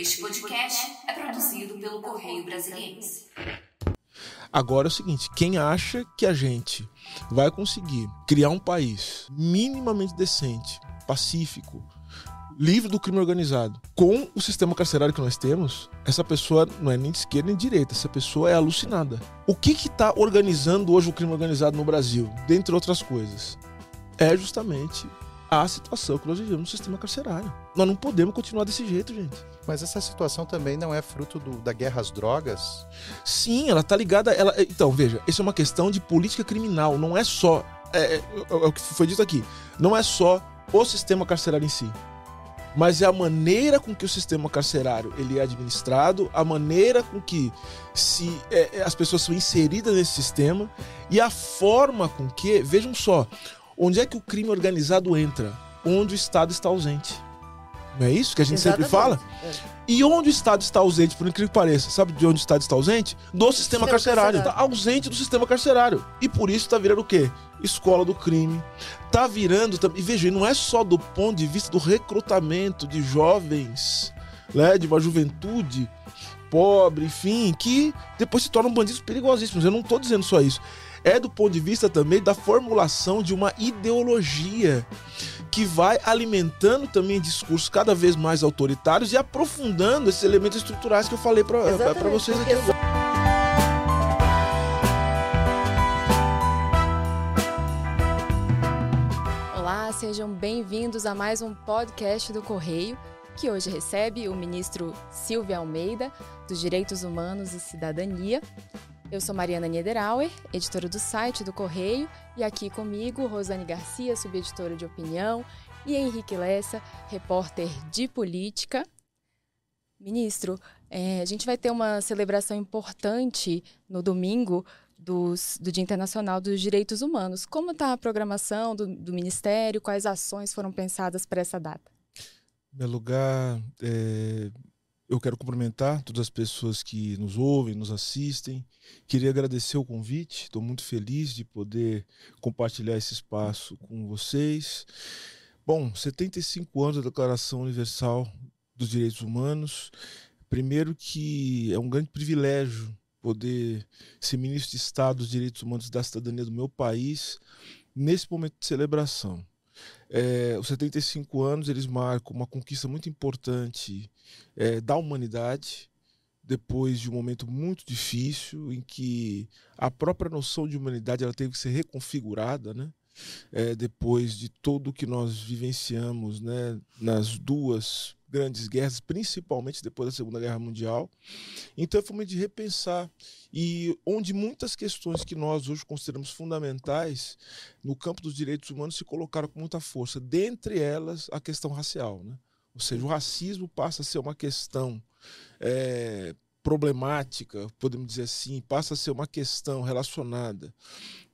Este podcast é produzido pelo Correio Brasiliense. Agora é o seguinte: quem acha que a gente vai conseguir criar um país minimamente decente, pacífico, livre do crime organizado, com o sistema carcerário que nós temos, essa pessoa não é nem de esquerda nem de direita, essa pessoa é alucinada. O que está organizando hoje o crime organizado no Brasil, dentre outras coisas? É justamente a situação que nós vivemos no sistema carcerário. Nós não podemos continuar desse jeito, gente. Mas essa situação também não é fruto do, da guerra às drogas? Sim, ela tá ligada. Ela, então, veja, isso é uma questão de política criminal, não é só. É, é, é o que foi dito aqui. Não é só o sistema carcerário em si. Mas é a maneira com que o sistema carcerário ele é administrado, a maneira com que se é, é as pessoas são inseridas nesse sistema e a forma com que, vejam só, onde é que o crime organizado entra? Onde o Estado está ausente. Não é isso que a gente Exatamente. sempre fala? É. E onde o Estado está ausente, por incrível que pareça? Sabe de onde o Estado está ausente? Do sistema, sistema carcerário. Está ausente do sistema carcerário. E por isso está virando o quê? Escola do crime. Está virando. E veja, não é só do ponto de vista do recrutamento de jovens, né, de uma juventude pobre, enfim, que depois se tornam bandidos perigosíssimos. Eu não estou dizendo só isso. É do ponto de vista também da formulação de uma ideologia que vai alimentando também discursos cada vez mais autoritários e aprofundando esses elementos estruturais que eu falei para vocês aqui agora. Olá, sejam bem-vindos a mais um podcast do Correio, que hoje recebe o ministro Silvio Almeida, dos Direitos Humanos e Cidadania. Eu sou Mariana Niederauer, editora do site do Correio, e aqui comigo Rosane Garcia, subeditora de opinião, e Henrique Lessa, repórter de política. Ministro, é, a gente vai ter uma celebração importante no domingo dos, do Dia Internacional dos Direitos Humanos. Como está a programação do, do, Ministério? Quais ações foram pensadas para essa data? Em meu lugar, é, eu quero cumprimentar todas as pessoas que nos ouvem, nos assistem. Queria agradecer o convite. Estou muito feliz de poder compartilhar esse espaço com vocês. Bom, 75 anos da Declaração Universal dos Direitos Humanos. Primeiro que é um grande privilégio poder ser ministro de Estado dos Direitos Humanos e da Cidadania do meu país nesse momento de celebração. É, os 75 anos eles marcam uma conquista muito importante é, da humanidade depois de um momento muito difícil em que a própria noção de humanidade ela teve que ser reconfigurada, né? É, depois de tudo que nós vivenciamos né, nas duas grandes guerras, principalmente depois da Segunda Guerra Mundial. Então foi de repensar e onde muitas questões que nós hoje consideramos fundamentais no campo dos direitos humanos se colocaram com muita força, dentre elas a questão racial, né? Ou seja, o racismo passa a ser uma questão é, problemática, podemos dizer assim, passa a ser uma questão relacionada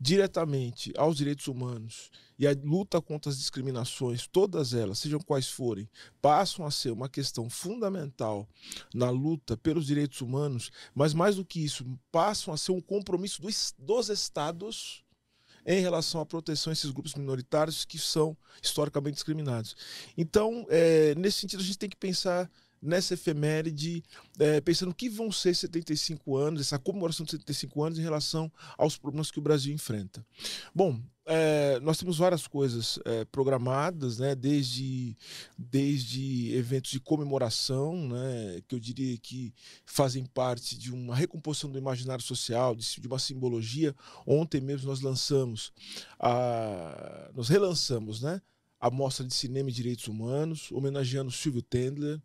diretamente aos direitos humanos e a luta contra as discriminações, todas elas, sejam quais forem, passam a ser uma questão fundamental na luta pelos direitos humanos, mas mais do que isso, passam a ser um compromisso dos, dos estados em relação à proteção a esses grupos minoritários que são historicamente discriminados. Então, é, nesse sentido, a gente tem que pensar nessa efeméride, é, pensando o que vão ser 75 anos, essa comemoração de 75 anos em relação aos problemas que o Brasil enfrenta. Bom, é, nós temos várias coisas é, programadas, né, desde, desde eventos de comemoração, né, que eu diria que fazem parte de uma recomposição do imaginário social, de, de uma simbologia. Ontem mesmo nós lançamos, a, nós relançamos, né, a Mostra de Cinema e Direitos Humanos, homenageando Silvio Tendler,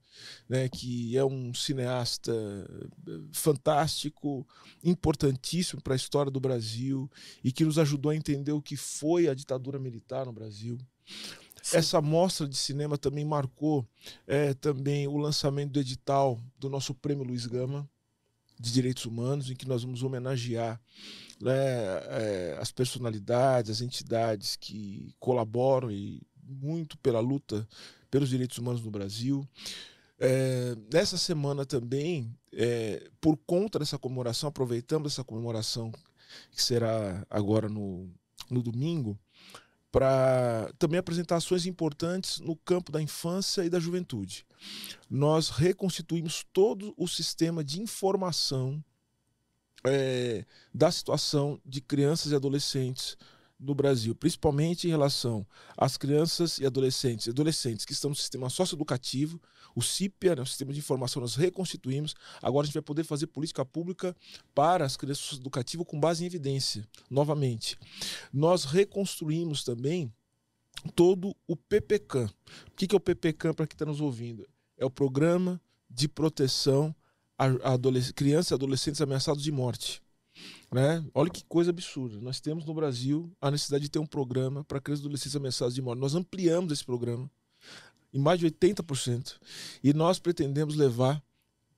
né, que é um cineasta eh, fantástico, importantíssimo para a história do Brasil e que nos ajudou a entender o que foi a ditadura militar no Brasil. Sim. Essa mostra de cinema também marcou é, também o lançamento do edital do nosso Prêmio Luiz Gama de Direitos Humanos, em que nós vamos homenagear né, é, as personalidades, as entidades que colaboram e muito pela luta pelos direitos humanos no Brasil. É, nessa semana também, é, por conta dessa comemoração, aproveitando essa comemoração que será agora no, no domingo, para também apresentar ações importantes no campo da infância e da juventude. Nós reconstituímos todo o sistema de informação é, da situação de crianças e adolescentes no Brasil, principalmente em relação às crianças e adolescentes, adolescentes que estão no sistema socioeducativo, o CIPIA, né, o sistema de informação, nós reconstituímos. Agora a gente vai poder fazer política pública para as crianças educativas com base em evidência, novamente. Nós reconstruímos também todo o PPCAM. O que é o PPCAM para quem está nos ouvindo? É o Programa de Proteção a, a crianças e adolescentes ameaçados de morte. Né? Olha que coisa absurda. Nós temos no Brasil a necessidade de ter um programa para crianças e adolescentes ameaçados de morte. Nós ampliamos esse programa em mais de 80%. E nós pretendemos levar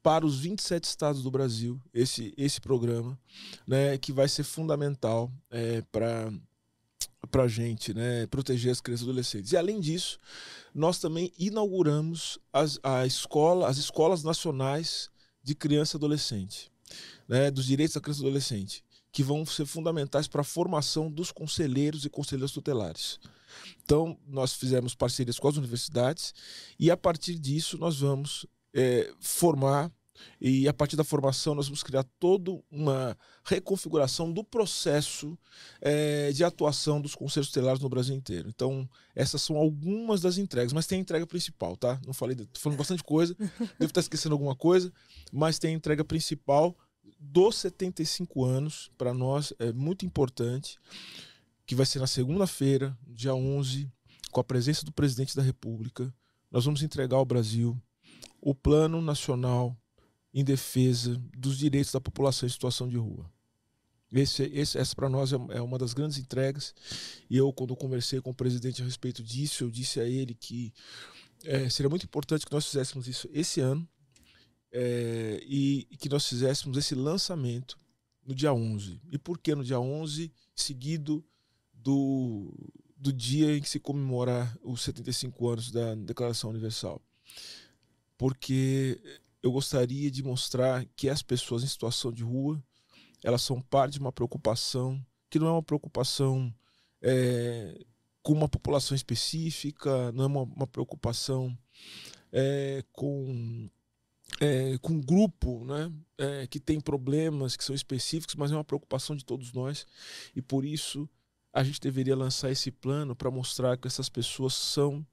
para os 27 estados do Brasil esse, esse programa, né, que vai ser fundamental é, para para a gente né, proteger as crianças e adolescentes. E além disso, nós também inauguramos as, a escola, as escolas nacionais de criança e adolescente, né, dos direitos da criança e adolescente, que vão ser fundamentais para a formação dos conselheiros e conselheiros tutelares. Então, nós fizemos parcerias com as universidades e, a partir disso, nós vamos é, formar e a partir da formação nós vamos criar toda uma reconfiguração do processo é, de atuação dos conselhos tutelares no Brasil inteiro. Então, essas são algumas das entregas, mas tem a entrega principal, tá? Não falei, tô falando bastante coisa, devo estar esquecendo alguma coisa, mas tem a entrega principal dos 75 anos, para nós é muito importante que vai ser na segunda-feira, dia 11, com a presença do presidente da República. Nós vamos entregar ao Brasil o Plano Nacional em Defesa dos Direitos da População em Situação de Rua. Esse, esse, essa para nós é, é, uma das grandes entregas. E eu, quando conversei com o presidente a respeito disso, eu disse a ele que é, seria muito importante que nós fizéssemos isso esse ano é, e, e, que nós fizéssemos esse lançamento no dia 11. E por que no dia 11, seguido do, do dia em que se comemora os 75 anos da Declaração Universal. Porque eu gostaria de mostrar que as pessoas em situação de rua, elas são parte de uma preocupação que não é uma preocupação é, com uma população específica, não é uma, uma preocupação é, com é, com um grupo né, é, que tem problemas que são específicos, mas é uma preocupação de todos nós. E por isso a gente deveria lançar esse plano para mostrar que essas pessoas são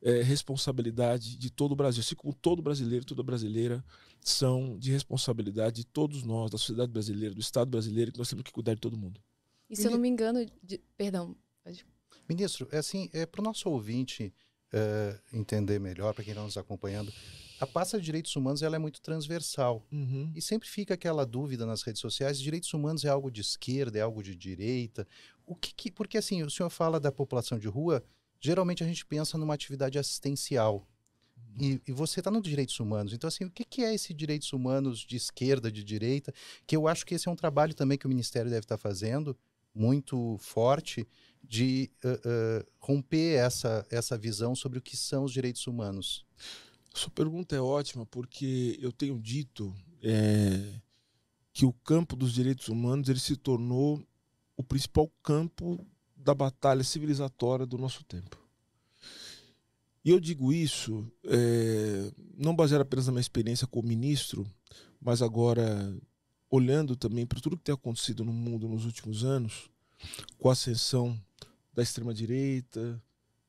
é, responsabilidade de todo o Brasil, assim como todo brasileiro, toda brasileira são de responsabilidade de todos nós, da sociedade brasileira, do Estado brasileiro, que nós temos que cuidar de todo mundo. E se eu não me engano, de... perdão. Pode... Ministro, é assim, é para o nosso ouvinte é, entender melhor, para quem está nos acompanhando, a pasta de direitos humanos ela é muito transversal. Uhum. E sempre fica aquela dúvida nas redes sociais: direitos humanos é algo de esquerda, é algo de direita? O que, que, porque assim, o senhor fala da população de rua, geralmente a gente pensa numa atividade assistencial. E, e, você está nos direitos humanos. Então, assim, o que, que é esse direitos humanos de esquerda, de direita? Que eu acho que esse é um trabalho também que o Ministério deve estar tá fazendo, muito forte, de uh, uh, romper essa, essa visão sobre o que são os direitos humanos. Sua pergunta é ótima, porque eu tenho dito é, que o campo dos direitos humanos ele se tornou o principal campo da batalha civilizatória do nosso tempo. E eu digo isso é, não baseado apenas na minha experiência como ministro, mas agora olhando também para tudo que tem acontecido no mundo nos últimos anos, com a ascensão da extrema-direita,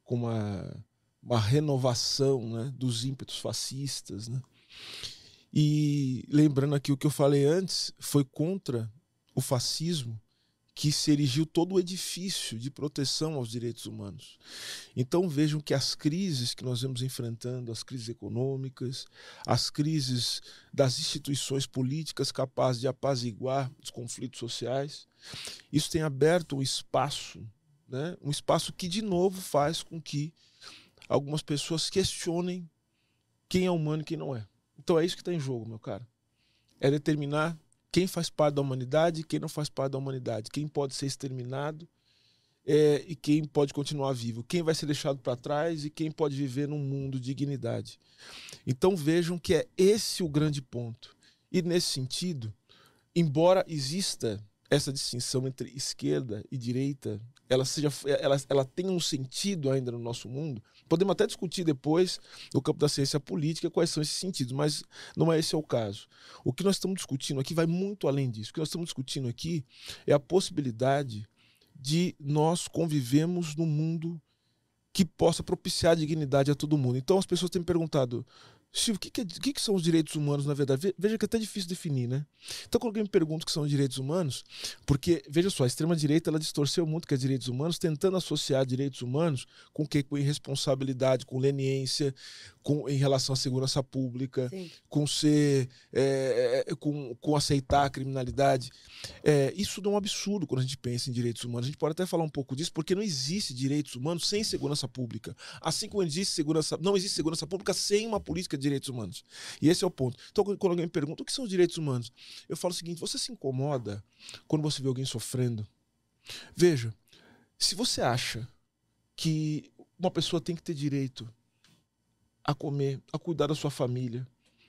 com uma, uma renovação né, dos ímpetos fascistas. Né? E lembrando aqui o que eu falei antes, foi contra o fascismo que se erigiu todo o edifício de proteção aos direitos humanos. Então vejam que as crises que nós vemos enfrentando, as crises econômicas, as crises das instituições políticas capazes de apaziguar os conflitos sociais, isso tem aberto um espaço, né? um espaço que de novo faz com que algumas pessoas questionem quem é humano e quem não é. Então é isso que está em jogo, meu cara. É determinar quem faz parte da humanidade e quem não faz parte da humanidade, quem pode ser exterminado é, e quem pode continuar vivo, quem vai ser deixado para trás e quem pode viver num mundo de dignidade. Então vejam que é esse o grande ponto. E nesse sentido, embora exista essa distinção entre esquerda e direita ela seja ela, ela tenha um sentido ainda no nosso mundo. Podemos até discutir depois no campo da ciência política quais são esses sentidos, mas não é esse é o caso. O que nós estamos discutindo aqui vai muito além disso. O que nós estamos discutindo aqui é a possibilidade de nós convivemos num mundo que possa propiciar dignidade a todo mundo. Então as pessoas têm me perguntado, Silvio, o que, é, que, que, são os direitos humanos, na verdade? Veja que é até difícil definir, né? Então, quando alguém me pergunta o que são os direitos humanos, porque, veja só, a extrema-direita ela distorceu muito que é direitos humanos, tentando associar direitos humanos com que? Com irresponsabilidade, com leniência, com, em relação à segurança pública, Sim. com ser. É, é, com, com aceitar a criminalidade. É, isso é um absurdo quando a gente pensa em direitos humanos. A gente pode até falar um pouco disso, porque não existe direitos humanos sem segurança pública. Assim como existe segurança. Não existe segurança pública sem uma política direitos humanos. E esse é o ponto. Então, quando alguém me pergunta o que são os direitos humanos, eu falo o seguinte: você se incomoda quando você vê alguém sofrendo? Veja, se você acha que uma pessoa tem que ter direito a comer, a cuidar da sua família,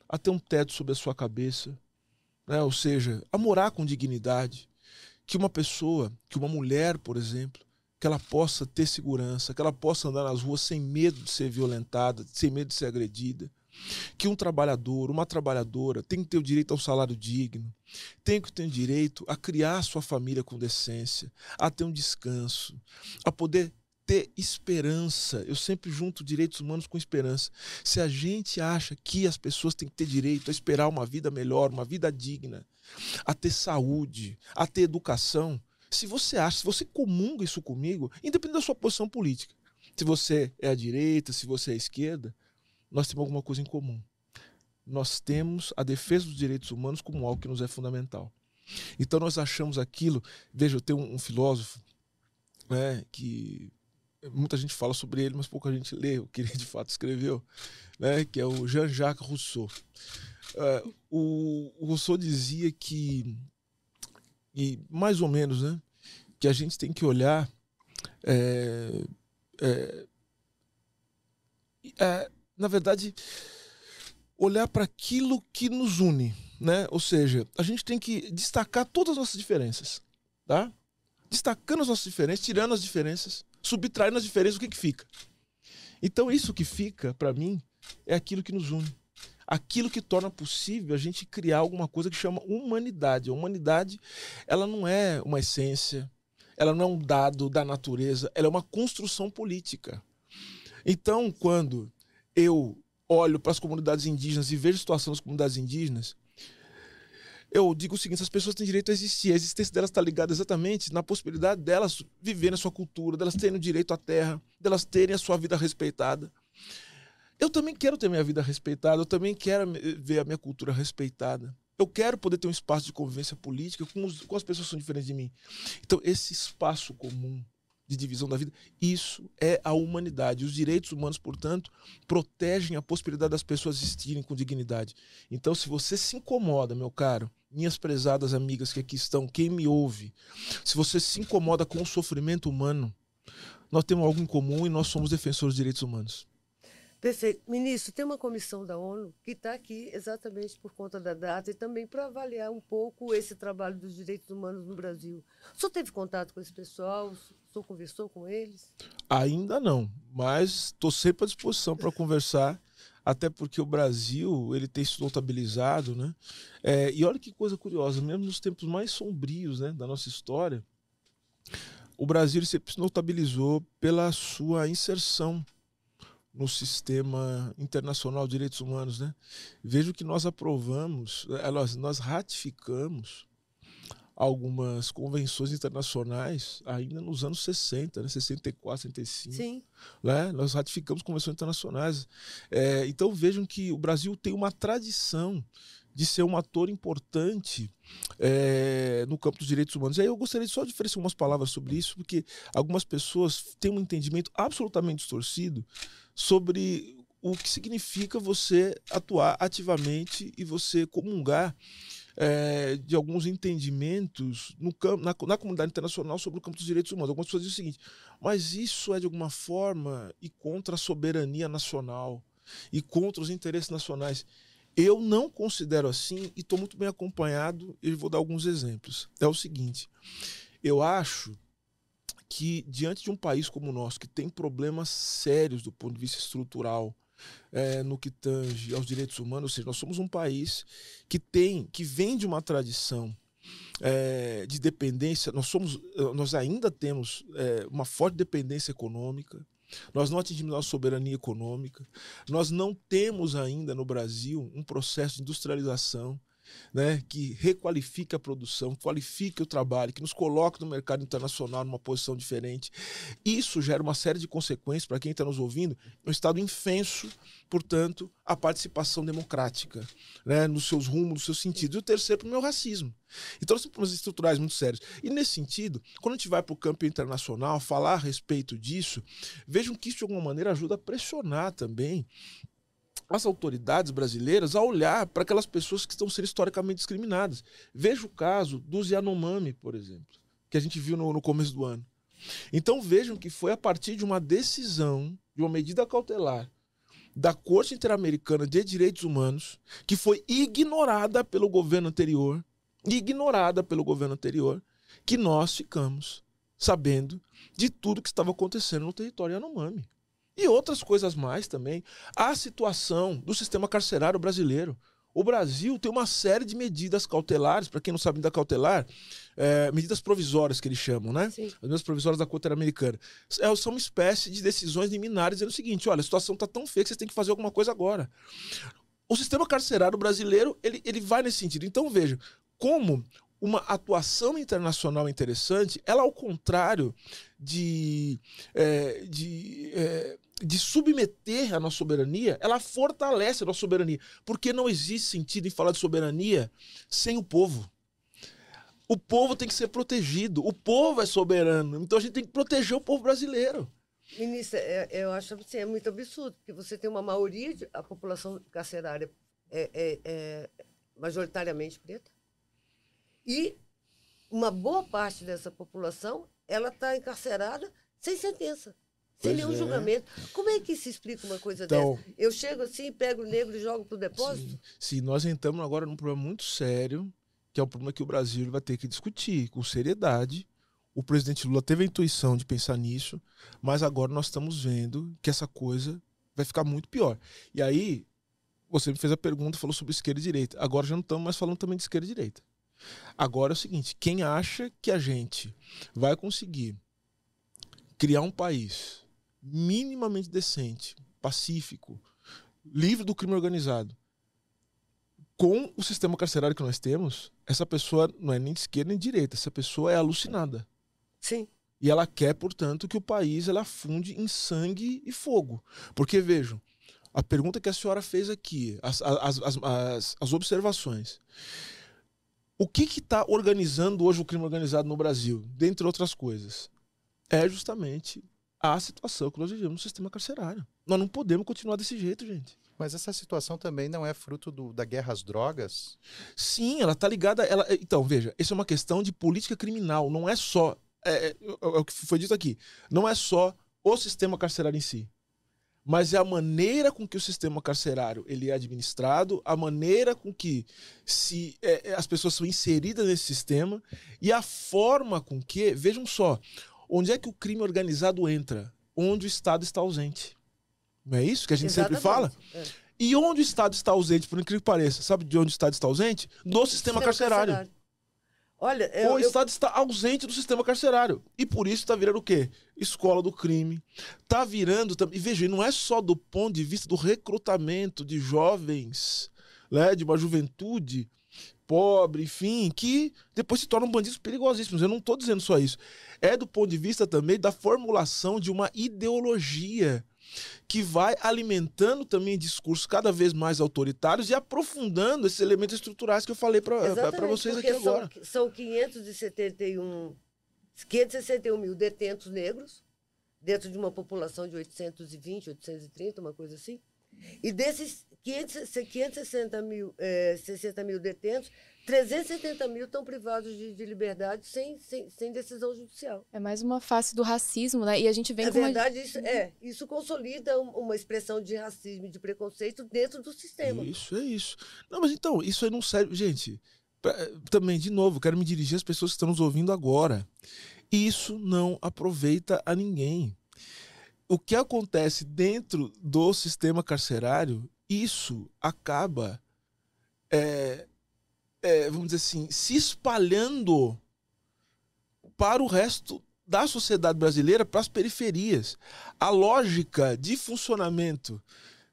a ter um teto sobre a sua cabeça, né? ou seja, a morar com dignidade, que uma pessoa, que uma mulher, por exemplo, que ela possa ter segurança, que ela possa andar nas ruas sem medo de ser violentada, sem medo de ser agredida, que um trabalhador, uma trabalhadora tem que ter o direito ao salário digno, tem que ter o direito a criar sua família com decência, a ter um descanso, a poder ter esperança. Eu sempre junto direitos humanos com esperança. Se a gente acha que as pessoas têm que ter direito a esperar uma vida melhor, uma vida digna, a ter saúde, a ter educação, se você acha, se você comunga isso comigo, independente da sua posição política, se você é a direita, se você é a esquerda, nós temos alguma coisa em comum. Nós temos a defesa dos direitos humanos como algo que nos é fundamental. Então nós achamos aquilo. Veja, eu tenho um, um filósofo né, que muita gente fala sobre ele, mas pouca gente lê o que ele de fato escreveu, né, que é o Jean-Jacques Rousseau. Uh, o, Rousseau dizia que, e mais ou menos, né, que a gente tem que olhar é, é, é, na verdade, olhar para aquilo que nos une, né? Ou seja, a gente tem que destacar todas as nossas diferenças, tá? Destacando as nossas diferenças, tirando as diferenças, subtraindo as diferenças, o que que fica? Então isso que fica para mim é aquilo que nos une. Aquilo que torna possível a gente criar alguma coisa que chama humanidade. A humanidade, ela não é uma essência, ela não é um dado da natureza, ela é uma construção política. Então, quando eu olho para as comunidades indígenas e vejo a situação das comunidades indígenas, eu digo o seguinte: as pessoas têm direito a existir. A existência delas está ligada exatamente na possibilidade delas viverem a sua cultura, delas terem o direito à terra, delas terem a sua vida respeitada. Eu também quero ter minha vida respeitada, eu também quero ver a minha cultura respeitada. Eu quero poder ter um espaço de convivência política com, os, com as pessoas que são diferentes de mim. Então, esse espaço comum de divisão da vida. Isso é a humanidade. Os direitos humanos, portanto, protegem a possibilidade das pessoas existirem com dignidade. Então, se você se incomoda, meu caro, minhas prezadas amigas que aqui estão, quem me ouve, se você se incomoda com o sofrimento humano, nós temos algo em comum e nós somos defensores dos direitos humanos. Perfeito. Ministro, tem uma comissão da ONU que está aqui exatamente por conta da data e também para avaliar um pouco esse trabalho dos direitos humanos no Brasil. O senhor teve contato com esse pessoal? O senhor conversou com eles? Ainda não, mas estou sempre à disposição para conversar, até porque o Brasil ele tem se notabilizado, né? É, e olha que coisa curiosa, mesmo nos tempos mais sombrios né, da nossa história, o Brasil se notabilizou pela sua inserção no sistema internacional de direitos humanos, né? Vejo que nós aprovamos, nós, nós ratificamos algumas convenções internacionais ainda nos anos 60, né? 64, 65. Sim. Né? Nós ratificamos convenções internacionais. É, então vejam que o Brasil tem uma tradição de ser um ator importante é, no campo dos direitos humanos. E aí eu gostaria só de oferecer umas palavras sobre isso, porque algumas pessoas têm um entendimento absolutamente distorcido sobre o que significa você atuar ativamente e você comungar é, de alguns entendimentos no campo, na, na, comunidade internacional sobre o campo dos direitos humanos. Algumas pessoas dizem o seguinte, mas isso é de alguma forma e contra a soberania nacional e contra os interesses nacionais. Eu não considero assim e estou muito bem acompanhado e vou dar alguns exemplos. É o seguinte, eu acho que, diante de um país como o nosso, que tem problemas sérios do ponto de vista estrutural, é, no que tange aos direitos humanos, ou seja, nós somos um país que tem, que vem de uma tradição é, de dependência, nós somos, nós ainda temos é, uma forte dependência econômica, nós não atingimos nossa soberania econômica, nós não temos ainda no Brasil um processo de industrialização né, que requalifique a produção, qualifique o trabalho, que nos coloque no mercado internacional numa posição diferente. Isso gera uma série de consequências para quem está nos ouvindo, um Estado infenso, portanto, a participação democrática, né, nos seus rumos, nos seus sentidos. E o terceiro, para o meu racismo. Então, são problemas estruturais muito sérios. E nesse sentido, quando a gente vai para o campo internacional falar a respeito disso, vejam que isso de alguma maneira ajuda a pressionar também as autoridades brasileiras a olhar para aquelas pessoas que estão sendo historicamente discriminadas. Veja o caso dos Yanomami, por exemplo, que a gente viu no, no começo do ano. Então vejam que foi a partir de uma decisão, de uma medida cautelar da Corte Interamericana de Direitos Humanos, que foi ignorada pelo governo anterior, ignorada pelo governo anterior, que nós ficamos sabendo de tudo que estava acontecendo no território Yanomami. E outras coisas mais também. A situação do sistema carcerário brasileiro. O Brasil tem uma série de medidas cautelares, para quem não sabe da cautelar, é, medidas provisórias que eles chamam, né? Sim. As medidas provisórias da Corte Americana. É, são uma espécie de decisões liminares dizendo o seguinte: olha, a situação está tão feia que vocês têm que fazer alguma coisa agora. O sistema carcerário brasileiro, ele, ele vai nesse sentido. Então, veja, como uma atuação internacional interessante, ela, ao contrário de, é, de é, de submeter a nossa soberania, ela fortalece a nossa soberania. Porque não existe sentido em falar de soberania sem o povo. O povo tem que ser protegido. O povo é soberano. Então a gente tem que proteger o povo brasileiro. Ministra, é, eu acho assim, é muito absurdo, porque você tem uma maioria, de, a população carcerária é, é, é majoritariamente preta, e uma boa parte dessa população ela está encarcerada sem sentença. Pois nenhum é. julgamento. Como é que se explica uma coisa então, dessa? Eu chego assim, pego o negro e jogo para o depósito? Sim, sim, nós entramos agora num problema muito sério, que é um problema que o Brasil vai ter que discutir com seriedade. O presidente Lula teve a intuição de pensar nisso, mas agora nós estamos vendo que essa coisa vai ficar muito pior. E aí, você me fez a pergunta, falou sobre esquerda e direita. Agora já não estamos mais falando também de esquerda e direita. Agora é o seguinte: quem acha que a gente vai conseguir criar um país minimamente decente, pacífico, livre do crime organizado, com o sistema carcerário que nós temos, essa pessoa não é nem de esquerda nem de direita, essa pessoa é alucinada. Sim. E ela quer, portanto, que o país ela afunde em sangue e fogo. Porque, vejam, a pergunta que a senhora fez aqui, as, as, as, as observações. O que está organizando hoje o crime organizado no Brasil, dentre outras coisas? É justamente a situação que nós vivemos no sistema carcerário. Nós não podemos continuar desse jeito, gente. Mas essa situação também não é fruto do, da guerra às drogas? Sim, ela está ligada. Ela, então, veja, isso é uma questão de política criminal. Não é só. É, é, é, é, o que foi dito aqui. Não é só o sistema carcerário em si. Mas é a maneira com que o sistema carcerário ele é administrado, a maneira com que se, é, é as pessoas são inseridas nesse sistema e a forma com que. Vejam só, Onde é que o crime organizado entra? Onde o Estado está ausente. Não é isso que a gente Exatamente. sempre fala? É. E onde o Estado está ausente, por incrível que pareça? Sabe de onde o Estado está ausente? No sistema, sistema carcerário. carcerário. Olha, eu, o Estado eu... está ausente do sistema carcerário. E por isso está virando o quê? Escola do crime. Está virando também. E veja, não é só do ponto de vista do recrutamento de jovens, né, de uma juventude pobre, enfim, que depois se tornam bandidos perigosíssimos. Eu não estou dizendo só isso. É do ponto de vista também da formulação de uma ideologia que vai alimentando também discursos cada vez mais autoritários e aprofundando esses elementos estruturais que eu falei para vocês aqui são, agora. São 571, 561 mil detentos negros, dentro de uma população de 820, 830, uma coisa assim. E desses 560 mil, é, 60 mil detentos, 370 mil estão privados de, de liberdade sem, sem, sem, decisão judicial. É mais uma face do racismo, né? E a gente vem Na com verdade, uma... isso, é, isso consolida uma expressão de racismo e de preconceito dentro do sistema. Isso, é isso. Não, mas então, isso aí não serve. Gente, pra, também, de novo, quero me dirigir às pessoas que estão nos ouvindo agora. Isso não aproveita a ninguém. O que acontece dentro do sistema carcerário, isso acaba, é, é, vamos dizer assim, se espalhando para o resto da sociedade brasileira, para as periferias. A lógica de funcionamento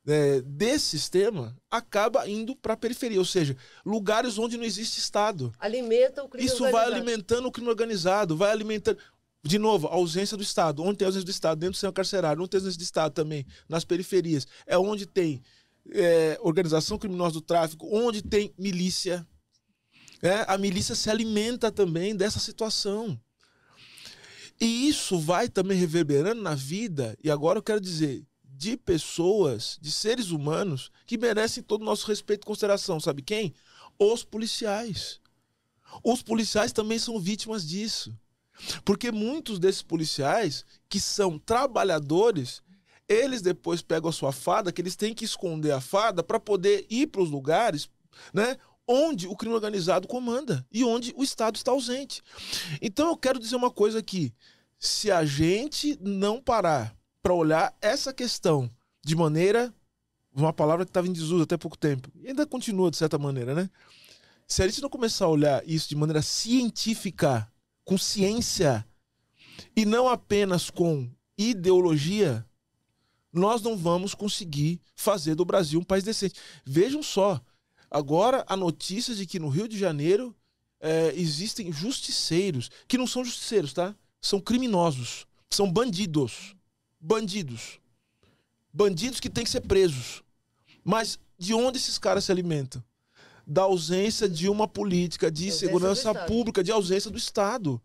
é, desse sistema acaba indo para a periferia, ou seja, lugares onde não existe Estado. Alimenta o crime Isso organizado. vai alimentando o crime organizado, vai alimentando. De novo, a ausência do Estado. Onde tem a ausência do Estado? Dentro do sistema carcerário. Onde tem a ausência do Estado também? Nas periferias. É onde tem é, organização criminosa do tráfico, onde tem milícia. É, a milícia se alimenta também dessa situação. E isso vai também reverberando na vida, e agora eu quero dizer, de pessoas, de seres humanos que merecem todo o nosso respeito e consideração. Sabe quem? Os policiais. Os policiais também são vítimas disso. Porque muitos desses policiais, que são trabalhadores, eles depois pegam a sua fada, que eles têm que esconder a fada para poder ir para os lugares, né? Onde o crime organizado comanda e onde o Estado está ausente. Então eu quero dizer uma coisa aqui: se a gente não parar para olhar essa questão de maneira. Uma palavra que estava em desuso até pouco tempo. E ainda continua de certa maneira, né? Se a gente não começar a olhar isso de maneira científica, com ciência, e não apenas com ideologia, nós não vamos conseguir fazer do Brasil um país decente. Vejam só, agora a notícia de que no Rio de Janeiro é, existem justiceiros, que não são justiceiros, tá? São criminosos, são bandidos bandidos. Bandidos que têm que ser presos. Mas de onde esses caras se alimentam? Da ausência de uma política de segurança pública, de ausência do Estado.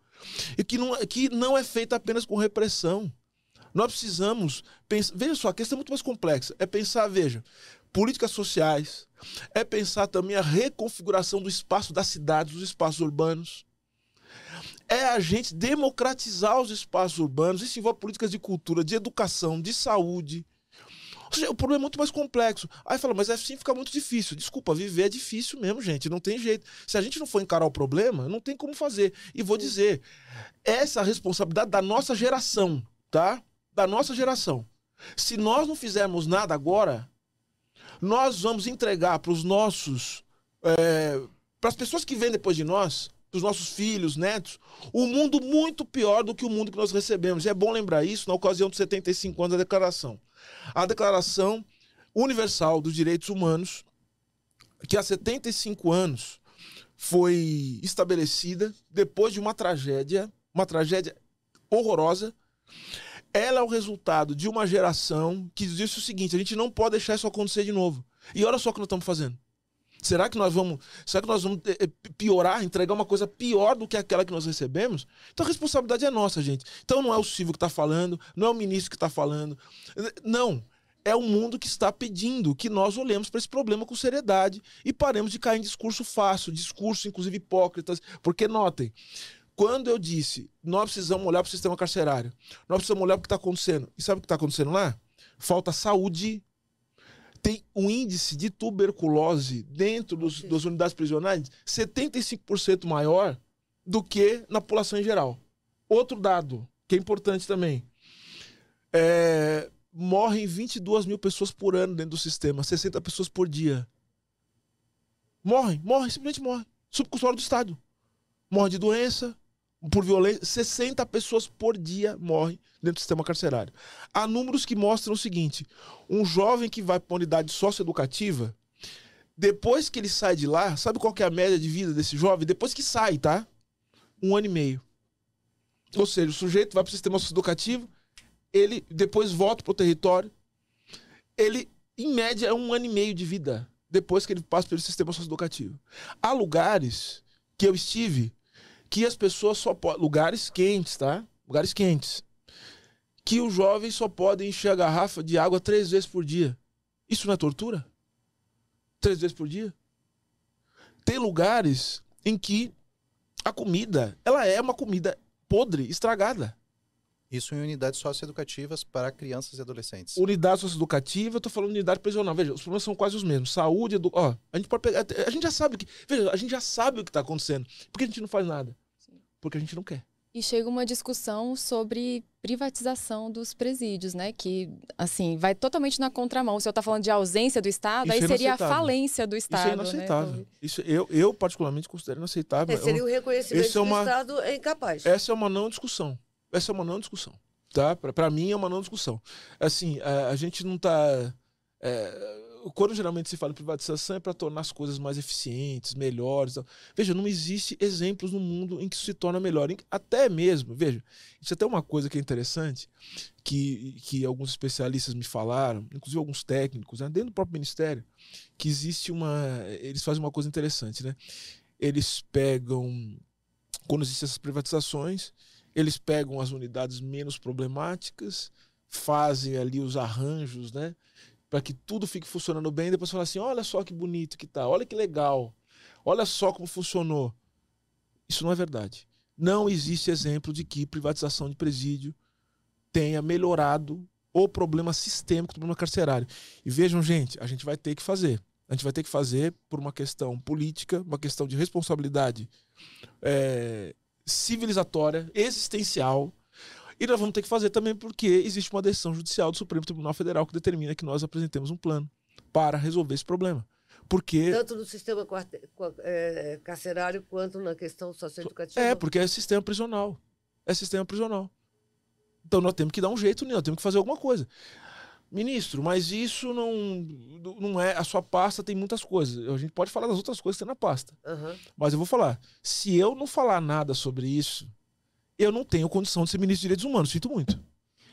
E que não, que não é feita apenas com repressão. Nós precisamos pensar. Veja só, a questão é muito mais complexa. É pensar, veja, políticas sociais, é pensar também a reconfiguração do espaço das cidades, dos espaços urbanos é a gente democratizar os espaços urbanos. Isso envolve políticas de cultura, de educação, de saúde. Ou seja, o problema é muito mais complexo. Aí fala, mas assim fica muito difícil. Desculpa, viver é difícil mesmo, gente. Não tem jeito. Se a gente não for encarar o problema, não tem como fazer. E vou dizer, essa é a responsabilidade da nossa geração, tá? Da nossa geração. Se nós não fizermos nada agora, nós vamos entregar para os nossos. É, para as pessoas que vêm depois de nós, dos nossos filhos, netos, um mundo muito pior do que o mundo que nós recebemos. E é bom lembrar isso na ocasião dos 75 anos da Declaração. A Declaração Universal dos Direitos Humanos, que há 75 anos foi estabelecida depois de uma tragédia, uma tragédia horrorosa. Ela é o resultado de uma geração que disse o seguinte: a gente não pode deixar isso acontecer de novo. E olha só o que nós estamos fazendo. Será que nós vamos, será que nós vamos eh, piorar, entregar uma coisa pior do que aquela que nós recebemos? Então a responsabilidade é nossa, gente. Então não é o Silvio que está falando, não é o ministro que está falando. Não. É o mundo que está pedindo que nós olhemos para esse problema com seriedade e paremos de cair em discurso fácil, discurso inclusive hipócritas. Porque notem, quando eu disse nós precisamos olhar para o sistema carcerário, nós precisamos olhar para o que está acontecendo. E sabe o que está acontecendo lá? Falta saúde tem um índice de tuberculose dentro dos, das unidades prisionais 75% maior do que na população em geral. Outro dado, que é importante também. É, morrem 22 mil pessoas por ano dentro do sistema, 60 pessoas por dia. Morrem, morrem, simplesmente morrem. Subcustódio do Estado. Morrem de doença, por violência. 60 pessoas por dia morrem dentro do sistema carcerário. Há números que mostram o seguinte: um jovem que vai para uma unidade socioeducativa, depois que ele sai de lá, sabe qual é a média de vida desse jovem? Depois que sai, tá? Um ano e meio. Ou seja, o sujeito vai para o sistema socioeducativo, ele depois volta para o território, ele, em média, é um ano e meio de vida depois que ele passa pelo sistema socioeducativo. Há lugares que eu estive que as pessoas só podem. Lugares quentes, tá? Lugares quentes. Que os jovens só podem encher a garrafa de água três vezes por dia. Isso não é tortura? Três vezes por dia? Tem lugares em que a comida, ela é uma comida podre, estragada. Isso em unidades socioeducativas para crianças e adolescentes. Unidade socioeducativa, eu tô falando unidade prisional. Veja, os problemas são quase os mesmos. Saúde, edu... ó, a gente pode pegar, a gente já sabe que, veja, a gente já sabe o que tá acontecendo. Por que a gente não faz nada? Porque a gente não quer. E chega uma discussão sobre privatização dos presídios, né? Que, assim, vai totalmente na contramão. O senhor está falando de ausência do Estado, Isso aí é seria a falência do Estado. Isso é inaceitável. Né? Isso eu, eu, particularmente, considero inaceitável. É, seria o reconhecimento é uma, do Estado é incapaz. Essa é uma não discussão. Essa é uma não discussão. Tá? Para mim, é uma não discussão. Assim, a, a gente não está. É, quando geralmente se fala em privatização é para tornar as coisas mais eficientes, melhores. Veja, não existe exemplos no mundo em que isso se torna melhor. Até mesmo, veja, isso é até uma coisa que é interessante, que, que alguns especialistas me falaram, inclusive alguns técnicos, né, dentro do próprio ministério, que existe uma. Eles fazem uma coisa interessante, né? Eles pegam. Quando existem essas privatizações, eles pegam as unidades menos problemáticas, fazem ali os arranjos, né? para que tudo fique funcionando bem, depois falar assim: olha só que bonito que tá, olha que legal, olha só como funcionou. Isso não é verdade. Não existe exemplo de que privatização de presídio tenha melhorado o problema sistêmico do problema carcerário. E vejam, gente, a gente vai ter que fazer. A gente vai ter que fazer por uma questão política, uma questão de responsabilidade é, civilizatória, existencial, e nós vamos ter que fazer também porque existe uma decisão judicial do Supremo Tribunal Federal que determina que nós apresentemos um plano para resolver esse problema. Porque... Tanto no sistema é, carcerário quanto na questão socioeducativa. É, porque é sistema prisional. É sistema prisional. Então nós temos que dar um jeito nisso, nós temos que fazer alguma coisa. Ministro, mas isso não, não é. A sua pasta tem muitas coisas. A gente pode falar das outras coisas que tem na pasta. Uhum. Mas eu vou falar. Se eu não falar nada sobre isso, eu não tenho condição de ser ministro de Direitos Humanos, sinto muito.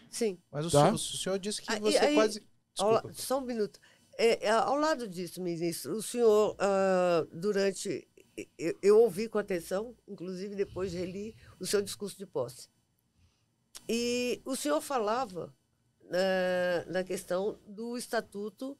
Sim. Mas o, tá? senhor, o senhor, disse que você aí, quase. Ao, só um minuto. É, é, ao lado disso, ministro, o senhor, uh, durante. Eu, eu, ouvi com atenção, inclusive depois reli o seu discurso de posse. E o senhor falava uh, na questão do estatuto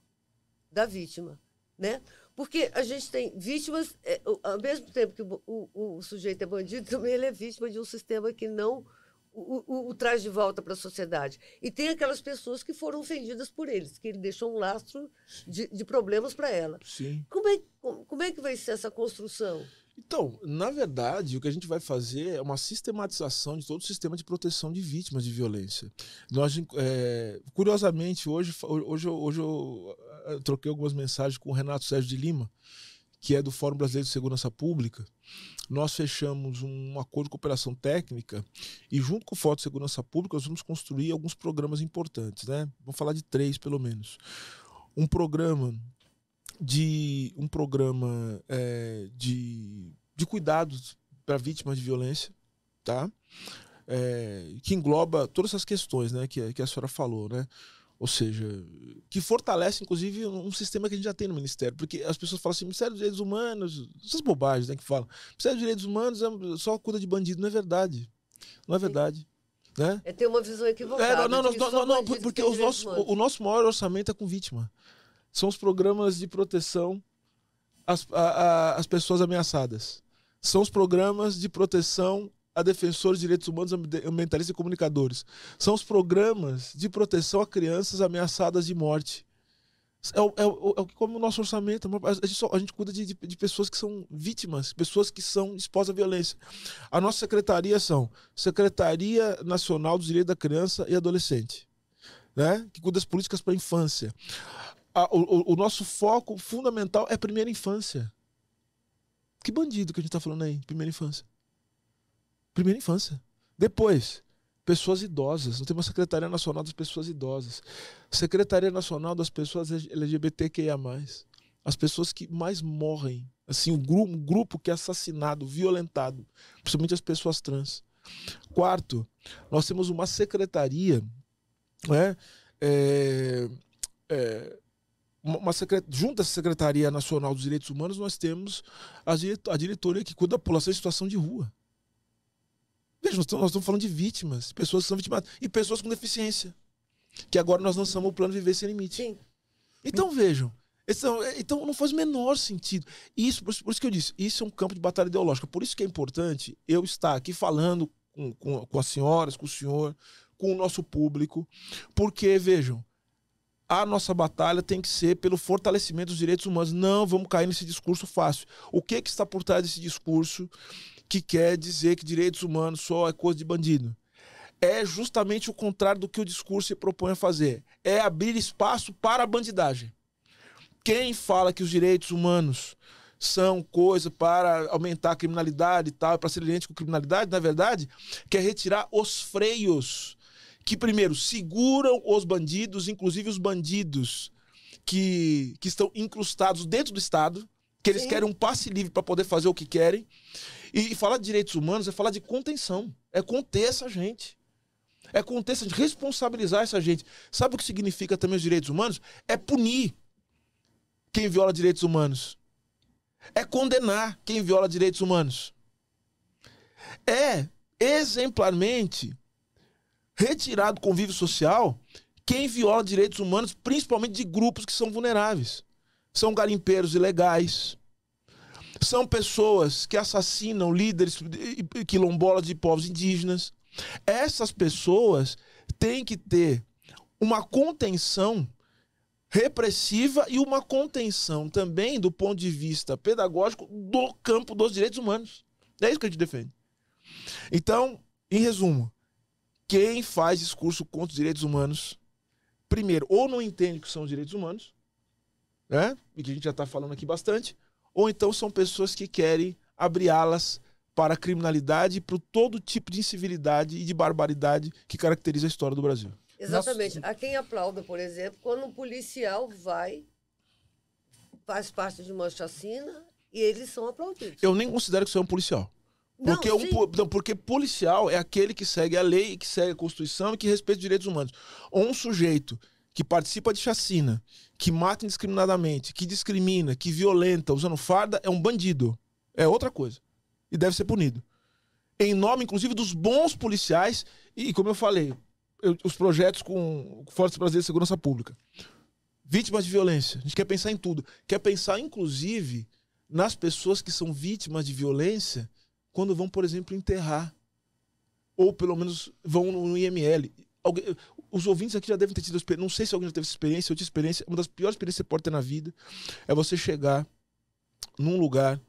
da vítima, né? Porque a gente tem vítimas, é, ao mesmo tempo que o, o, o, sujeito é bandido, também ele é vítima de um sistema que não o, o, o traz de volta para a sociedade. E tem aquelas pessoas que foram ofendidas por eles, que ele deixou um lastro de, de problemas para ela. Sim. Como é, como, como é que vai ser essa construção? Então, na verdade, o que a gente vai fazer é uma sistematização de todo o sistema de proteção de vítimas de violência. Nós, é, curiosamente, hoje, hoje, hoje eu, eu troquei algumas mensagens com o Renato Sérgio de Lima, que é do Fórum Brasileiro de Segurança Pública. Nós fechamos um acordo de cooperação técnica e, junto com o Fórum de Segurança Pública, nós vamos construir alguns programas importantes. Né? Vamos falar de três, pelo menos. Um programa de um programa é, de, de cuidados para vítimas de violência, tá? É, que engloba todas essas questões né, que, que a senhora falou, né? Ou seja, que fortalece, inclusive, um sistema que a gente já tem no Ministério. Porque as pessoas falam assim, Ministério dos Direitos Humanos, essas bobagens né, que falam. Ministério dos Direitos Humanos é só cuida de bandido. Não é verdade. Não é verdade. Né? É ter uma visão equivocada. É, não, não, não, não, porque os nossos, o, o nosso maior orçamento é com vítima são os programas de proteção às, às pessoas ameaçadas. São os programas de proteção a defensores de direitos humanos, ambientalistas e comunicadores. São os programas de proteção a crianças ameaçadas de morte. É o, é o, é o que come o nosso orçamento. A gente, só, a gente cuida de, de, de, pessoas que são vítimas, pessoas que são expostas à violência. A nossa secretaria são Secretaria Nacional dos Direitos da Criança e Adolescente, né? que cuida das políticas para a infância a, o, o, nosso foco fundamental é primeira infância. Que bandido que a gente está falando aí, primeira infância. Primeira infância. Depois, pessoas idosas. Nós temos a Secretaria Nacional das Pessoas Idosas. Secretaria Nacional das Pessoas LGBTQIA. As pessoas que mais morrem. Assim, o grupo, grupo que é assassinado, violentado. Principalmente as pessoas trans. Quarto, nós temos uma secretaria né, é, é, uma secret... junto à Secretaria Nacional dos Direitos Humanos, nós temos a, diretoria que cuida da população em situação de rua. Veja, nós estamos falando de vítimas, pessoas que são vitimadas, e pessoas com deficiência. Que agora nós lançamos o plano Viver Sem Limite. Sim. Então vejam, então, então não faz o menor sentido. Isso, por, isso que eu disse, isso é um campo de batalha ideológica. Por isso que é importante eu estar aqui falando com, com, com as senhoras, com o senhor, com o nosso público, porque, vejam, a nossa batalha tem que ser pelo fortalecimento dos direitos humanos. Não vamos cair nesse discurso fácil. O que, que está por trás desse discurso que quer dizer que direitos humanos só é coisa de bandido. É justamente o contrário do que o discurso se propõe a fazer. É abrir espaço para a bandidagem. Quem fala que os direitos humanos são coisa para aumentar a criminalidade e tal, para ser lente com criminalidade, na verdade, quer retirar os freios que, primeiro, seguram os bandidos, inclusive os bandidos que, que estão incrustados dentro do Estado, que eles Sim. querem um passe livre para poder fazer o que querem. E, e falar de direitos humanos é falar de contenção, é conter essa gente. É conter essa gente, responsabilizar essa gente. Sabe o que significa também os direitos humanos? É punir quem viola direitos humanos. É condenar quem viola direitos humanos. É exemplarmente retirar do convívio social quem viola direitos humanos, principalmente de grupos que são vulneráveis. São garimpeiros ilegais, são pessoas que assassinam líderes quilombolas de povos indígenas. Essas pessoas têm que ter uma contenção repressiva e uma contenção também do ponto de vista pedagógico do campo dos direitos humanos. É isso que a gente defende. Então, em resumo, quem faz discurso contra os direitos humanos, primeiro, ou não entende que são os direitos humanos, né? E que a gente já está falando aqui bastante, ou então são pessoas que querem abrir alas para a criminalidade e para todo tipo de incivilidade e de barbaridade que caracteriza a história do Brasil. Exatamente. Nossa. Há quem aplauda, por exemplo, quando um policial vai, faz parte de uma chacina e eles são aplaudidos. Eu nem considero que isso é um policial. Porque, não, um, não, porque policial é aquele que segue a lei, que segue a Constituição e que respeita os direitos humanos. Ou um sujeito que participa de chacina, que mata indiscriminadamente, que discrimina, que violenta usando farda, é um bandido. É outra coisa. E deve ser punido. Em nome, inclusive, dos bons policiais e, como eu falei, eu, os projetos com Forças Brasileiras de Segurança Pública. Vítimas de violência. A gente quer pensar em tudo. Quer pensar, inclusive, nas pessoas que são vítimas de violência quando vão, por exemplo, enterrar. Ou pelo menos vão no IML. Alguém, os ouvintes aqui já devem ter tido. Não sei se alguém já teve essa experiência. Eu tive experiência. Uma das piores experiências que você pode ter na vida é você chegar num lugar